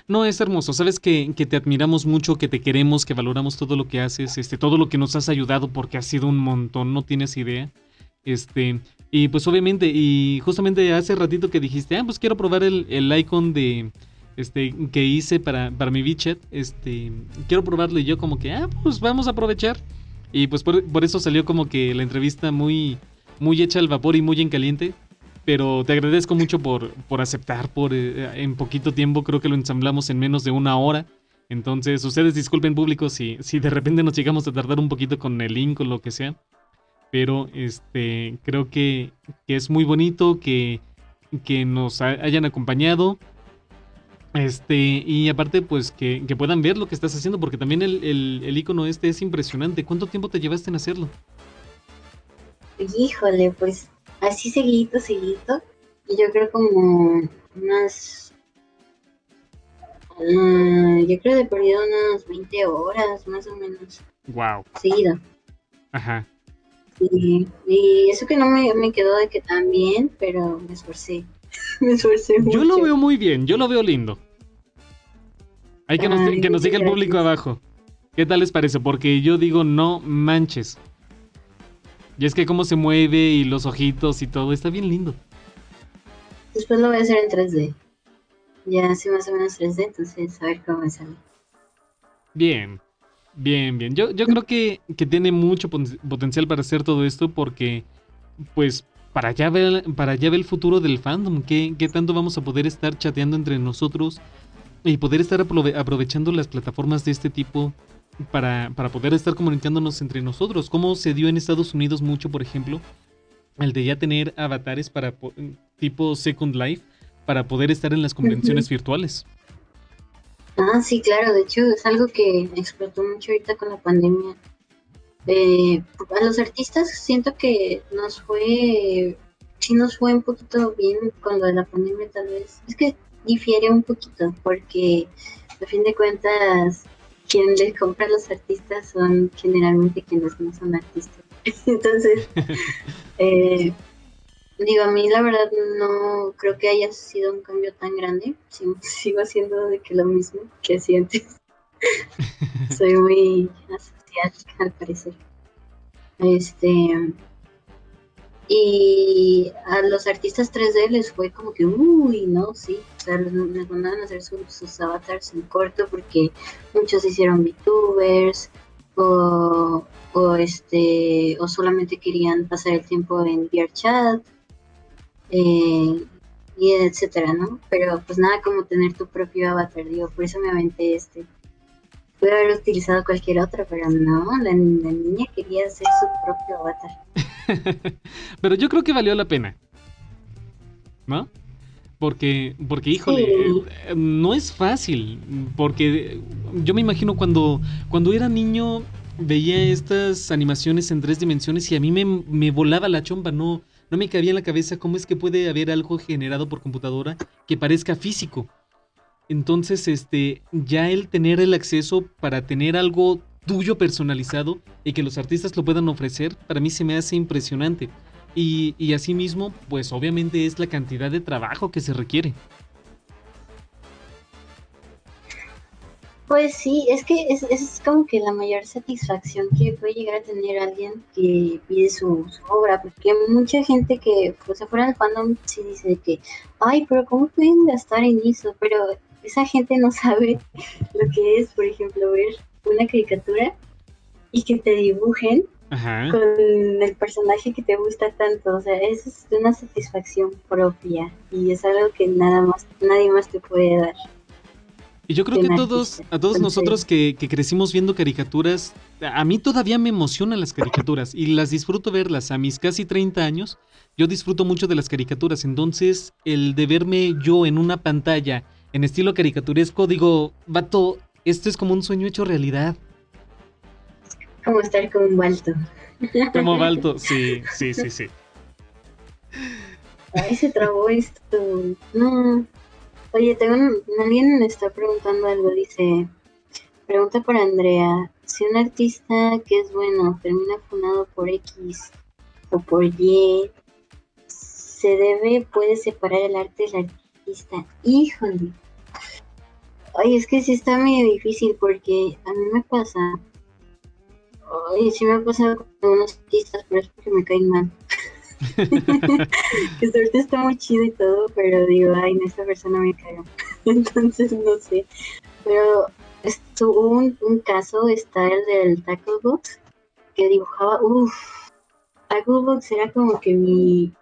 Speaker 1: No, es hermoso. Sabes que, que, te admiramos mucho, que te queremos, que valoramos todo lo que haces, este, todo lo que nos has ayudado, porque ha sido un montón, no tienes idea. Este, y pues obviamente, y justamente hace ratito que dijiste, ah, pues quiero probar el, el icon de este que hice para, para mi WeChat. Este, quiero probarlo y yo como que, ah, pues vamos a aprovechar. Y pues por, por eso salió como que la entrevista muy, muy hecha al vapor y muy en caliente pero te agradezco mucho por, por aceptar, por eh, en poquito tiempo creo que lo ensamblamos en menos de una hora. Entonces, ustedes disculpen público si, si de repente nos llegamos a tardar un poquito con el link o lo que sea. Pero este creo que, que es muy bonito que, que nos hayan acompañado. Este, y aparte, pues que, que, puedan ver lo que estás haciendo, porque también el, el, el icono este es impresionante. ¿Cuánto tiempo te llevaste en hacerlo?
Speaker 2: Híjole, pues así seguidito, seguidito. Y yo creo como unas. Uh, yo creo de perdido unas 20 horas, más o menos.
Speaker 1: Wow.
Speaker 2: Seguido.
Speaker 1: Ajá.
Speaker 2: Y eso que no me, me quedó de que tan bien, pero me esforcé. me esforcé mucho.
Speaker 1: Yo lo veo muy bien, yo lo veo lindo. Hay que, nos, que nos diga el público abajo. ¿Qué tal les parece? Porque yo digo, no manches. Y es que cómo se mueve y los ojitos y todo, está bien lindo.
Speaker 2: Después lo voy a hacer en 3D. Ya sé más o menos 3D, entonces a ver cómo me sale.
Speaker 1: Bien, bien, bien. Yo, yo creo que, que tiene mucho potencial para hacer todo esto porque, pues, para allá ve, el- para allá el futuro del fandom. ¿Qué, ¿Qué tanto vamos a poder estar chateando entre nosotros y poder estar aprove- aprovechando las plataformas de este tipo para, para poder estar comunicándonos entre nosotros? ¿Cómo se dio en Estados Unidos mucho, por ejemplo, el de ya tener avatares para po- tipo Second Life para poder estar en las convenciones virtuales?
Speaker 2: Ah, sí, claro, de hecho es algo que explotó mucho ahorita con la pandemia. Eh, a los artistas siento que nos fue, sí nos fue un poquito bien con lo de la pandemia tal vez. Es que difiere un poquito porque a fin de cuentas quien les compra a los artistas son generalmente quienes no son artistas. Entonces, eh, digo, a mí la verdad no creo que haya sido un cambio tan grande. Sigo haciendo de que lo mismo que hacía antes. Soy muy asocial, al parecer. Este. Y a los artistas 3D les fue como que, uy, no, sí. O sea, les, les mandaban a hacer sus, sus avatars en corto porque muchos hicieron VTubers o, o este o solamente querían pasar el tiempo en VRChat eh, y etcétera, ¿no? Pero pues nada como tener tu propio avatar, digo, por eso me aventé este. Pude haber utilizado cualquier otro, pero no, la, la niña quería hacer su propio avatar.
Speaker 1: Pero yo creo que valió la pena. ¿No? Porque, porque híjole,
Speaker 2: Sí.
Speaker 1: eh, no es fácil. Porque yo me imagino cuando, cuando era niño veía estas animaciones en tres dimensiones y a mí me, me volaba la chomba, no, no me cabía en la cabeza cómo es que puede haber algo generado por computadora que parezca físico. Entonces, este, ya el tener el acceso para tener algo tuyo personalizado y que los artistas lo puedan ofrecer, para mí se me hace impresionante. Y, y asimismo, pues obviamente es la cantidad de trabajo que se requiere.
Speaker 2: Pues sí, es que es, es como que la mayor satisfacción que puede llegar a tener alguien que pide su, obra, porque mucha gente que pues afuera del fandom sí dice que, ay, pero ¿cómo pueden gastar en eso? Pero esa gente no sabe lo que es, por ejemplo, ver una caricatura y que te dibujen con el personaje que te gusta tanto. O sea, eso es una satisfacción propia y es algo que nada más, nadie más te puede dar.
Speaker 1: Y yo creo que todos, a todos nosotros que, que, crecimos viendo caricaturas, a mí todavía me emocionan las caricaturas y las disfruto verlas. A mis casi 30 años, yo disfruto mucho de las caricaturas. Entonces, el de verme yo en una pantalla en estilo caricaturesco, digo, vato, esto es como un sueño hecho realidad.
Speaker 2: Como estar como un Balto.
Speaker 1: Como Balto, sí, sí, sí, sí.
Speaker 2: Ay, se trabó esto. No. Oye, tengo alguien me está preguntando algo. Dice, pregunta para Andrea. Si un artista que es bueno termina fundado por X o por Y, ¿se debe, puede separar el arte del artista? Híjole. Ay, es que sí está medio difícil porque a mí me pasa Ay, sí me ha pasado con unos artistas, pero es porque me caen mal. que suerte está muy chido y todo, pero digo, ay, en esta persona me cae. Entonces, no sé. Pero estuvo un, un caso, está el del Tacklebox, que dibujaba, uff, Tacklebox era como que mi...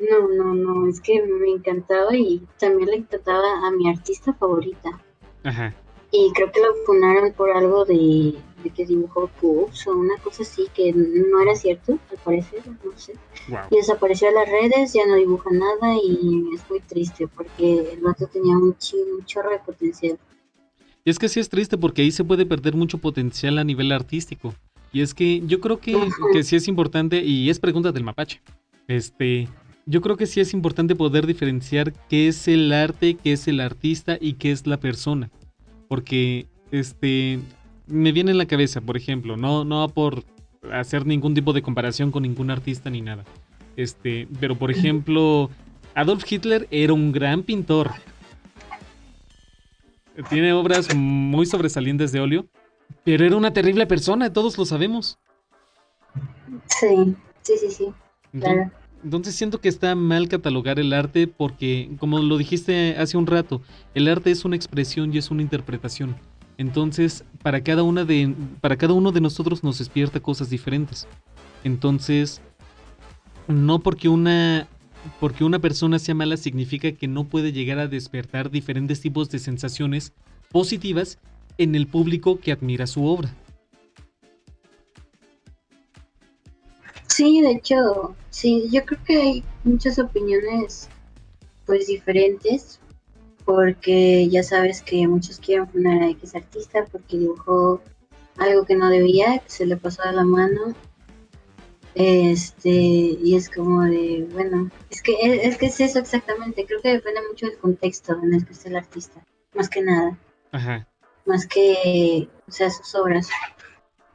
Speaker 2: No, no, no, es que me encantaba y también le encantaba a mi artista favorita. Ajá. Y creo que lo funaron por algo de, que dibujó pups o una cosa así que no era cierto, al parecer, no sé. Y desapareció de las redes, ya no dibuja nada y es muy triste porque el vato tenía un, chorro de potencial.
Speaker 1: Y es que sí es triste porque ahí se puede perder mucho potencial a nivel artístico. Y es que yo creo que, que sí es importante, y es pregunta del mapache, este, yo creo que sí es importante poder diferenciar qué es el arte, qué es el artista y qué es la persona porque este me viene en la cabeza, por ejemplo, no no por hacer ningún tipo de comparación con ningún artista ni nada. Este, pero por ejemplo, Adolf Hitler era un gran pintor. Tiene obras muy sobresalientes de óleo, pero era una terrible persona, todos lo sabemos.
Speaker 2: Sí, sí, sí, sí. Claro.
Speaker 1: Entonces siento que está mal catalogar el arte porque, como lo dijiste hace un rato, el arte es una expresión y es una interpretación. Entonces, para cada, una de, para cada uno de nosotros nos despierta cosas diferentes. Entonces, no porque una, porque una persona sea mala significa que no puede llegar a despertar diferentes tipos de sensaciones positivas en el público que admira su obra.
Speaker 2: Sí, de hecho, sí, yo creo que hay muchas opiniones pues diferentes, porque ya sabes que muchos quieren poner a X artista porque dibujó algo que no debía, que se le pasó a la mano. Este, y es como de, bueno, es que es, que es eso exactamente, creo que depende mucho del contexto en el que esté el artista, más que nada. Ajá. Más que, o sea, sus obras.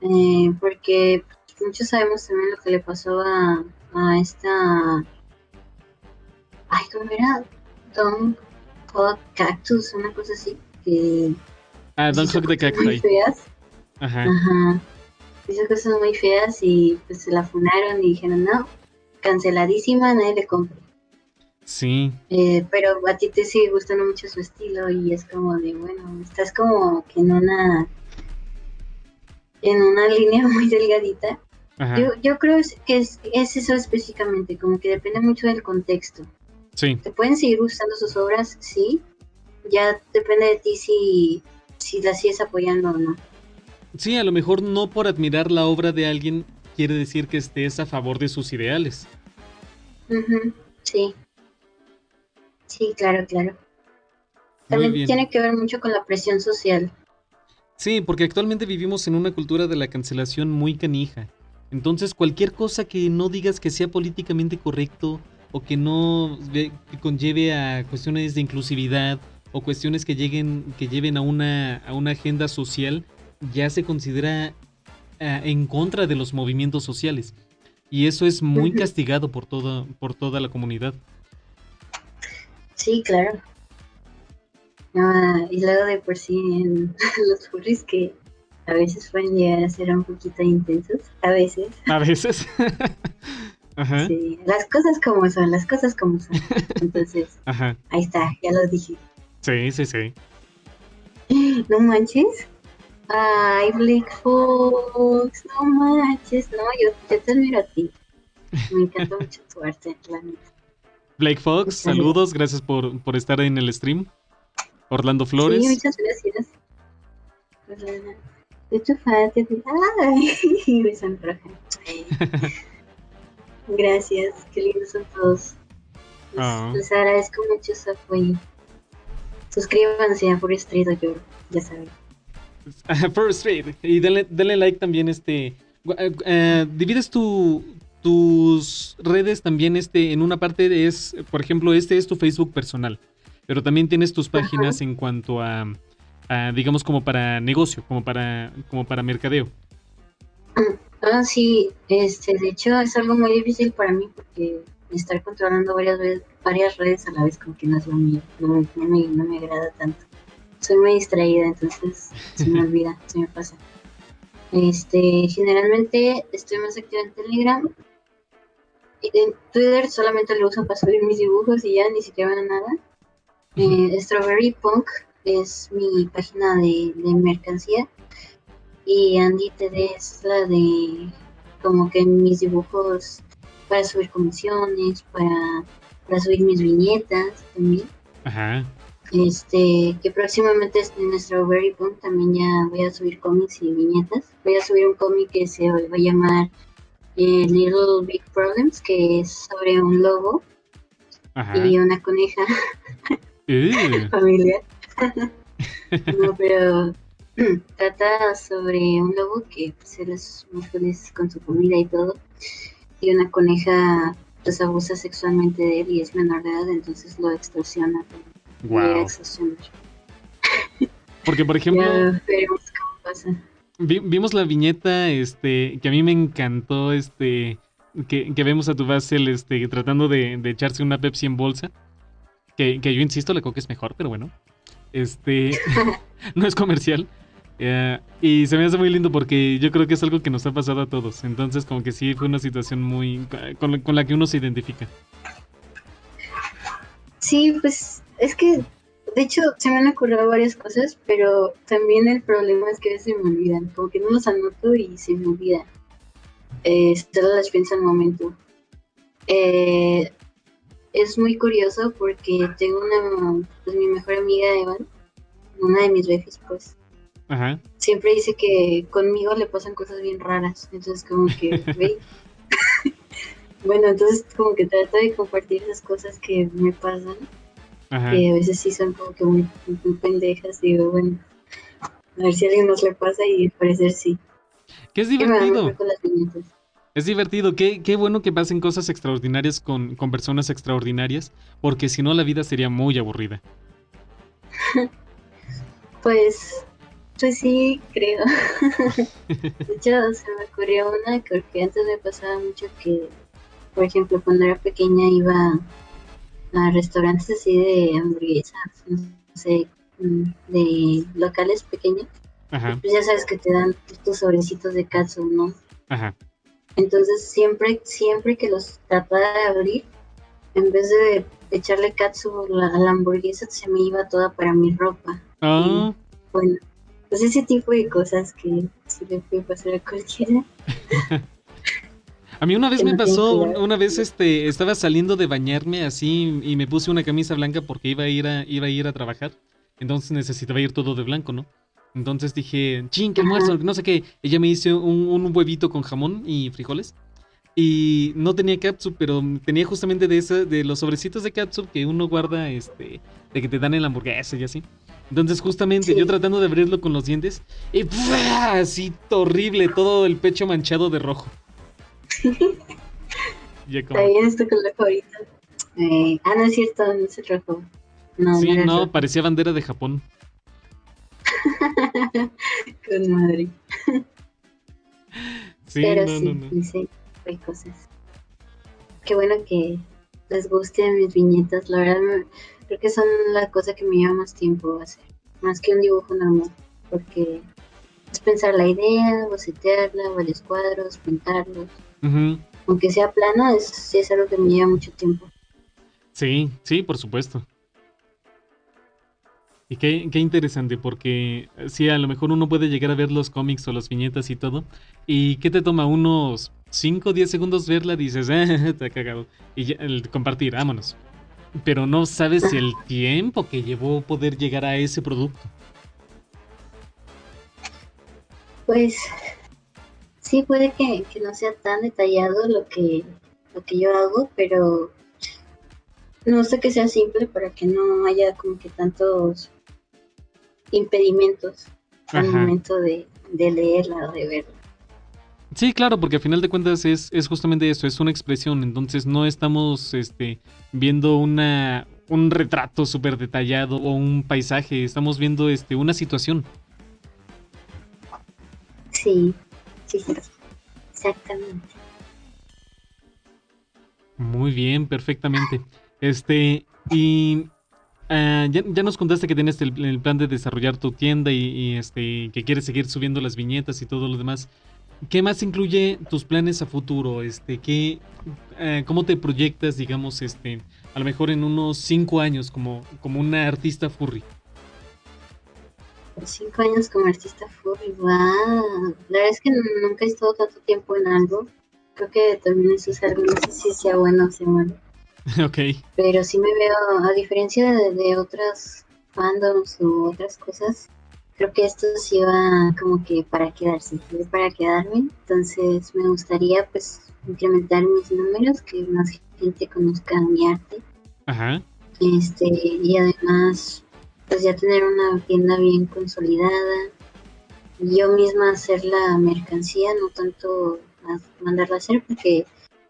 Speaker 2: Eh, porque muchos sabemos también lo que le pasó a, a esta. Ay, ¿cómo era? Don Hog Cactus, una cosa así. Que
Speaker 1: ah, Don Hog de Cactus. Muy
Speaker 2: feas. Ajá. Ajá. Hizo cosas muy feas y pues se la funaron y dijeron, no, canceladísima, nadie le compra.
Speaker 1: Sí.
Speaker 2: Eh, pero a ti te sigue gustando mucho su estilo y es como de, bueno, estás como que en una en una línea muy delgadita yo, yo creo que es, es, eso específicamente, como que depende mucho del contexto.
Speaker 1: Sí.
Speaker 2: Te pueden seguir gustando sus obras, sí. Ya depende de ti si, si las sigues apoyando o no.
Speaker 1: Sí, a lo mejor no por admirar la obra de alguien quiere decir que estés a favor de sus ideales.
Speaker 2: Sí. Sí, claro, claro. También tiene que ver mucho con la presión social.
Speaker 1: Sí, porque actualmente vivimos en una cultura de la cancelación muy canija. Entonces, cualquier cosa que no digas que sea políticamente correcto o que no que conlleve a cuestiones de inclusividad o cuestiones que lleguen que lleven a una a una agenda social ya se considera ah, en contra de los movimientos sociales y eso es muy castigado por toda por toda la comunidad.
Speaker 2: Sí, claro. Ah, y luego de por sí en los furries que a veces pueden llegar a ser un poquito intensos, a veces.
Speaker 1: A veces.
Speaker 2: Ajá. Sí, las cosas como son, las cosas como son. Entonces, Ajá. ahí está, ya lo dije.
Speaker 1: Sí, sí, sí.
Speaker 2: No manches. Ay, Blake Fox, no manches, no, yo, te admiro a ti. Me encanta mucho tu arte, la
Speaker 1: Blake Fox, saludos, gracias por, por estar en el stream. Orlando Flores.
Speaker 2: Sí, muchas gracias. De hecho, Ay, me sonroja. Gracias, qué lindos son todos. Les, ah. les agradezco mucho su apoyo. Suscríbanse a Forest Street o yo, ya saben.
Speaker 1: First Street. Y denle, like también este. Eh, divides tu, tus redes también este en una parte es, por ejemplo, este es tu Facebook personal, pero también tienes tus páginas en cuanto a, digamos como para negocio, como para como para mercadeo.
Speaker 2: Ah, sí, este, de hecho es algo muy difícil para mí porque estar controlando varias veces, varias redes a la vez como que no es lo mío, no, me, no me agrada tanto soy muy distraída, entonces se me olvida, se me pasa. Este, generalmente estoy más activa en Telegram. En Twitter solamente lo uso para subir mis dibujos y ya ni siquiera nada. Eh, Strawberry Punk es mi página de, mercancía. Y Andy TD es la de como que mis dibujos para subir comisiones, para, para subir mis viñetas también. Ajá. Este, que próximamente en nuestro Very Punk también ya voy a subir cómics y viñetas. Voy a subir un cómic que se va a llamar eh, Little Big Problems, que es sobre un lobo y una coneja familiar. no, pero trata sobre un lobo que pues, es muy feliz con su comida y todo, y una coneja pues abusa sexualmente de él y es menor de edad, entonces lo extorsiona. Wow.
Speaker 1: Porque, por ejemplo, vimos la viñeta, este, que a mí me encantó, este, que, vemos a tu Basel, este, tratando de, echarse una Pepsi en bolsa. Que, yo insisto, la coca es mejor, pero bueno. Este, no es comercial. Eh, y se me hace muy lindo porque yo creo que es algo que nos ha pasado a todos. Entonces, como que sí fue una situación muy. con, con la que uno se identifica.
Speaker 2: Sí, pues es que, de hecho, se me han ocurrido varias cosas, pero también el problema es que a veces me olvidan, como que no los anoto y se me olvida. Eh, solo las pienso al momento. Eh, es muy curioso porque tengo una, pues mi mejor amiga Evan, una de mis veces, pues. Ajá. Siempre dice que conmigo le pasan cosas bien raras, entonces como que, bueno, entonces como que trato de compartir esas cosas que me pasan que a veces sí son como que muy, pendejas y digo, bueno, a ver si a alguien nos le pasa y al parecer sí.
Speaker 1: Que es divertido. Es divertido, qué, qué bueno que pasen cosas extraordinarias con, con personas extraordinarias, porque si no la vida sería muy aburrida.
Speaker 2: pues, pues sí, creo. de hecho, se me ocurrió una, porque antes me pasaba mucho que, por ejemplo, cuando era pequeña iba a restaurantes así de hamburguesas, no sé, de locales pequeños. Pues ya sabes que te dan tus sobrecitos de katsu, ¿no? Ajá. Entonces siempre, siempre que los trataba de abrir, en vez de echarle katsu a la, hamburguesa, se me iba toda para mi ropa. Ah. bueno, pues ese tipo de cosas que se le puede pasar a cualquiera.
Speaker 1: A mí una vez me pasó, una vez este, estaba saliendo de bañarme así y me puse una camisa blanca porque iba a ir a, iba a ir a trabajar. Entonces necesitaba ir todo de blanco, ¿no? Entonces dije, ching, qué almuerzo, no sé qué. Ella me hizo un, huevito con jamón y frijoles. Y no tenía capsup, pero tenía justamente de esa, de los sobrecitos de capsup que uno guarda, este, de que te dan en la hamburguesa y así. Entonces, justamente, yo tratando de abrirlo con los dientes, y así horrible, todo el pecho manchado de rojo.
Speaker 2: Está bien, es tu color favorito. Eh, ah, no es cierto, no es rojo.
Speaker 1: No, sí, no, parecía bandera de Japón.
Speaker 2: Con madre. sí, Pero no, sí, no, no. Sí, hay cosas. Qué bueno que les gusten mis viñetas. La verdad, creo que son la cosa que me lleva más tiempo hacer. Más que un dibujo normal. Porque es pensar la idea, bocetearla, varios cuadros, pintarlos. Aunque sea plana, es, es algo que me lleva mucho tiempo.
Speaker 1: Sí, sí, por supuesto. Y qué, qué, interesante, porque sí, a lo mejor uno puede llegar a ver los cómics o las viñetas y todo. ¿Y qué te toma? Unos 5 o 10 segundos verla, dices, eh, te ha cagado. Y el compartir, vámonos. Pero no sabes el tiempo que llevó poder llegar a ese producto.
Speaker 2: Pues sí, puede que, que no sea tan detallado lo que, lo que yo hago, pero no sé que sea simple para que no haya como que tantos impedimentos al momento de, leerla o de verla.
Speaker 1: Sí, claro, porque al final de cuentas es, es justamente eso, es una expresión, entonces no estamos este, viendo una, un retrato súper detallado o un paisaje, estamos viendo este, una situación.
Speaker 2: Sí, sí, exactamente.
Speaker 1: Muy bien, perfectamente. Este, y ah, ya, nos contaste que tienes el, plan de desarrollar tu tienda y, este, que quieres seguir subiendo las viñetas y todo lo demás. ¿Qué más incluye tus planes a futuro? Este, ¿qué, ah, ¿Cómo te proyectas, digamos, este, a lo mejor en unos cinco años como, como una artista furry?
Speaker 2: Cinco años como artista furry, wow. La verdad es que nunca he estado tanto tiempo en algo. Creo que también eso es algo, no sé si sea bueno o sea malo.
Speaker 1: Ok.
Speaker 2: Pero sí me veo, a diferencia de, otras fandoms u otras cosas, creo que esto sí va como que para quedarse, para quedarme. Entonces me gustaría pues incrementar mis números, que más gente conozca mi arte.
Speaker 1: Ajá.
Speaker 2: Este, y además pues ya tener una tienda bien consolidada. Yo misma hacer la mercancía, no tanto mandarla a hacer, porque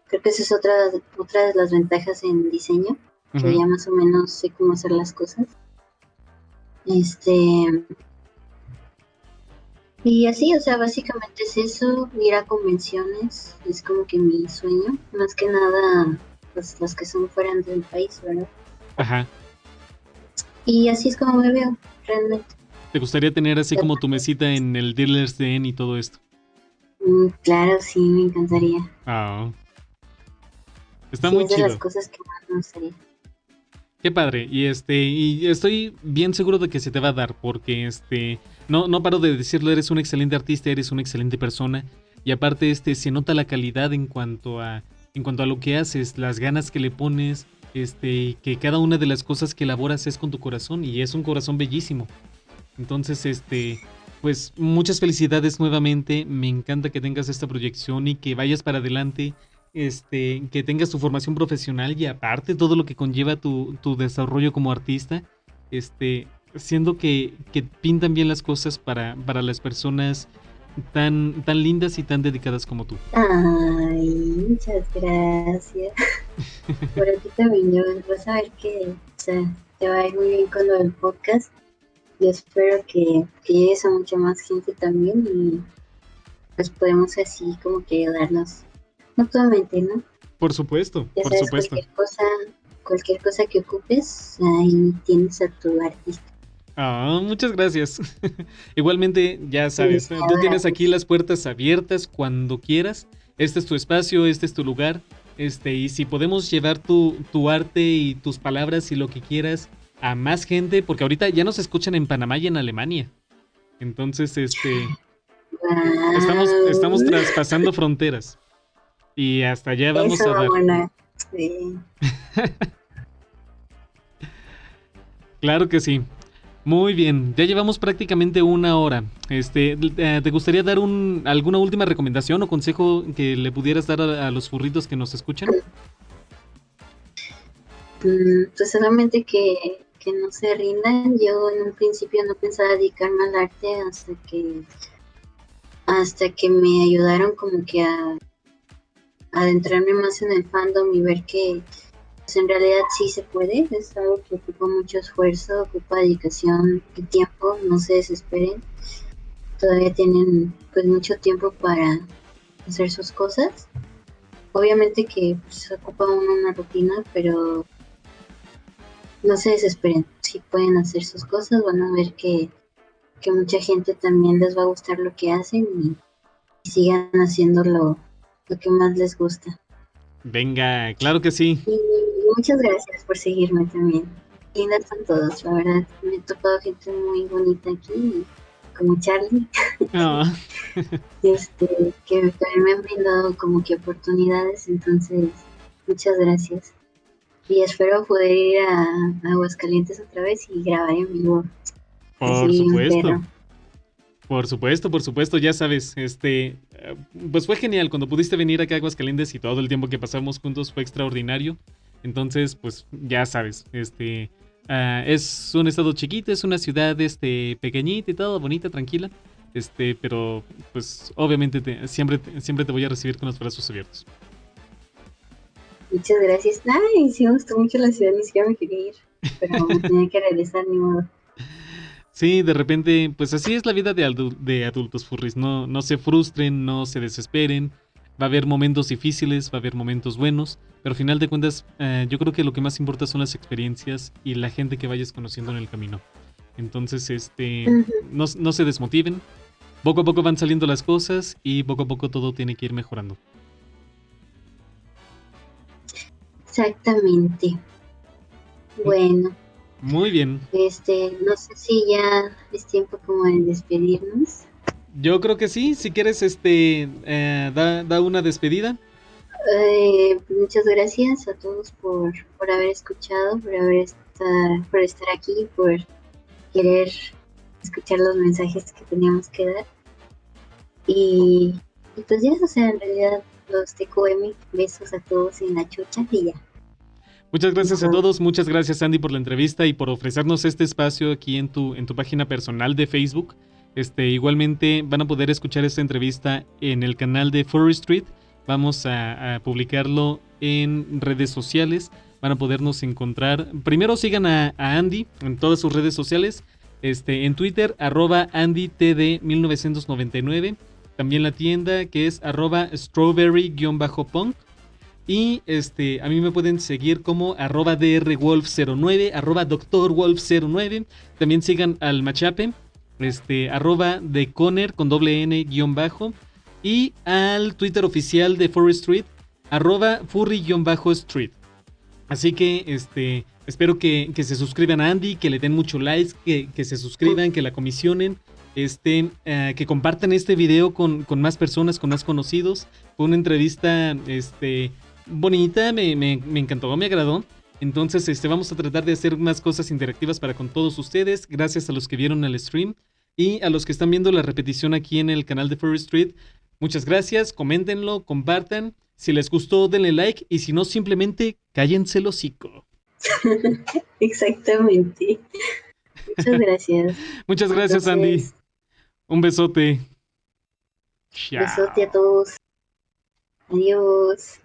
Speaker 2: Creo que esa es otra, otra de las ventajas en diseño, que ya más o menos sé cómo hacer las cosas. Este. Y así, o sea, básicamente es eso, ir a convenciones, es como que mi sueño, más que nada, pues las que son fuera del país, ¿verdad?
Speaker 1: Ajá.
Speaker 2: Y así es como me veo, realmente.
Speaker 1: ¿Te gustaría tener así como tu mesita en el Dealers Den y todo esto?
Speaker 2: Mm, claro, sí, me encantaría.
Speaker 1: Ah, Está muy chido.
Speaker 2: las cosas que más
Speaker 1: Qué padre. Y este, y estoy bien seguro de que se te va a dar, porque este, no, no paro de decirlo, eres un excelente artista, eres una excelente persona. Y aparte, este, se nota la calidad en cuanto a, en cuanto a lo que haces, las ganas que le pones, este, que cada una de las cosas que elaboras es con tu corazón, y es un corazón bellísimo. Entonces, este, pues muchas felicidades nuevamente. Me encanta que tengas esta proyección y que vayas para adelante este, que tengas tu formación profesional y aparte todo lo que conlleva tu, desarrollo como artista, este, siendo que, pintan bien las cosas para, para las personas tan, tan lindas y tan dedicadas como tú.
Speaker 2: Ay, muchas gracias. Por aquí también yo vas a ver que te va a ir muy bien con lo del podcast. Yo espero que, que llegues a mucha más gente también y pues podemos así como que ayudarnos mutuamente, ¿no?
Speaker 1: Por supuesto, por supuesto.
Speaker 2: Cualquier cosa, cualquier cosa que ocupes, ahí tienes a tu artista.
Speaker 1: Ah, muchas gracias. Igualmente, ya sabes, tú tienes aquí las puertas abiertas cuando quieras. Este es tu espacio, este es tu lugar. Este, y si podemos llevar tu, tu arte y tus palabras y lo que quieras a más gente, porque ahorita ya nos escuchan en Panamá y en Alemania. Entonces, este. Estamos, estamos traspasando fronteras. Y hasta allá vamos a ver. Sí. claro que sí. Muy bien, ya llevamos prácticamente una hora. Este, eh, ¿te gustaría dar un, alguna última recomendación o consejo que le pudieras dar a, los furritos que nos escuchan?
Speaker 2: Mm, pues solamente que, que no se rindan. Yo en un principio no pensaba dedicarme al arte hasta que hasta que me ayudaron como que a adentrarme más en el fandom y ver que pues, en realidad sí se puede, es algo que ocupa mucho esfuerzo, ocupa dedicación y tiempo, no se desesperen, todavía tienen pues mucho tiempo para hacer sus cosas. Obviamente que pues, ocupa una rutina, pero no se desesperen, si pueden hacer sus cosas, van a ver que, que mucha gente también les va a gustar lo que hacen y, y sigan haciéndolo lo que más les gusta.
Speaker 1: Venga, claro que sí.
Speaker 2: Y muchas gracias por seguirme también. lindas son todos, la verdad. Me he topado gente muy bonita aquí, como Charlie. Ah. este, que también me han brindado como que oportunidades, entonces, muchas gracias. Y espero poder ir a, Aguascalientes otra vez y grabar en vivo.
Speaker 1: Por supuesto. Por supuesto, por supuesto, ya sabes, este, eh, pues fue genial cuando pudiste venir acá a Aguascalientes y todo el tiempo que pasamos juntos fue extraordinario. Entonces, pues ya sabes, este, ah, es un estado chiquito, es una ciudad, este, pequeñita y todo, bonita, tranquila, este, pero, pues, obviamente siempre, siempre te voy a recibir con los brazos abiertos.
Speaker 2: Muchas gracias. Ay, sí me gustó mucho la ciudad, ni siquiera me quería ir, pero tenía que regresar, ni modo.
Speaker 1: Sí, de repente, pues así es la vida de, de adultos furries. No, no se frustren, no se desesperen. Va a haber momentos difíciles, va a haber momentos buenos, pero al final de cuentas, eh, yo creo que lo que más importa son las experiencias y la gente que vayas conociendo en el camino. Entonces, este, no, no se desmotiven. Poco a poco van saliendo las cosas y poco a poco todo tiene que ir mejorando.
Speaker 2: Exactamente. Bueno.
Speaker 1: Muy bien.
Speaker 2: Este, no sé si ya es tiempo como de despedirnos.
Speaker 1: Yo creo que sí. Si quieres, este, eh, da, una despedida.
Speaker 2: Eh, muchas gracias a todos por, por haber escuchado, por haber estar, por estar aquí, por querer escuchar los mensajes que teníamos que dar. Y, y pues ya, o sea, en realidad los TQM, besos a todos en la chucha y ya.
Speaker 1: Muchas gracias a todos, muchas gracias Andy por la entrevista y por ofrecernos este espacio aquí en tu, en tu página personal de Facebook. Este, igualmente van a poder escuchar esta entrevista en el canal de Furry Street. Vamos a, publicarlo en redes sociales. Van a podernos encontrar. Primero sigan a, Andy en todas sus redes sociales. Este, en Twitter, arroba AndyTD1999. También la tienda que es arroba strawberry-punk. Y este, a mí me pueden seguir como arroba drwolf09, arroba doctorwolf09. También sigan al machape, este, arroba de Conner con doble n guion bajo. Y al Twitter oficial de Forest Street, arroba furry-street. Así que este, espero que, se suscriban a Andy, que le den mucho likes, que, que se suscriban, que la comisionen. Este, eh, que compartan este video con, con, más personas, con más conocidos. Fue una entrevista este, bonita, me, encantó, me agradó. Entonces, este, vamos a tratar de hacer más cosas interactivas para con todos ustedes. Gracias a los que vieron el stream y a los que están viendo la repetición aquí en el canal de Furry Street. Muchas gracias, coméntenlo, compartan. Si les gustó, denle like y si no, simplemente cállense el hocico.
Speaker 2: Exactamente. Muchas gracias.
Speaker 1: Muchas gracias, Andy. Un besote.
Speaker 2: Besote a todos. Adiós.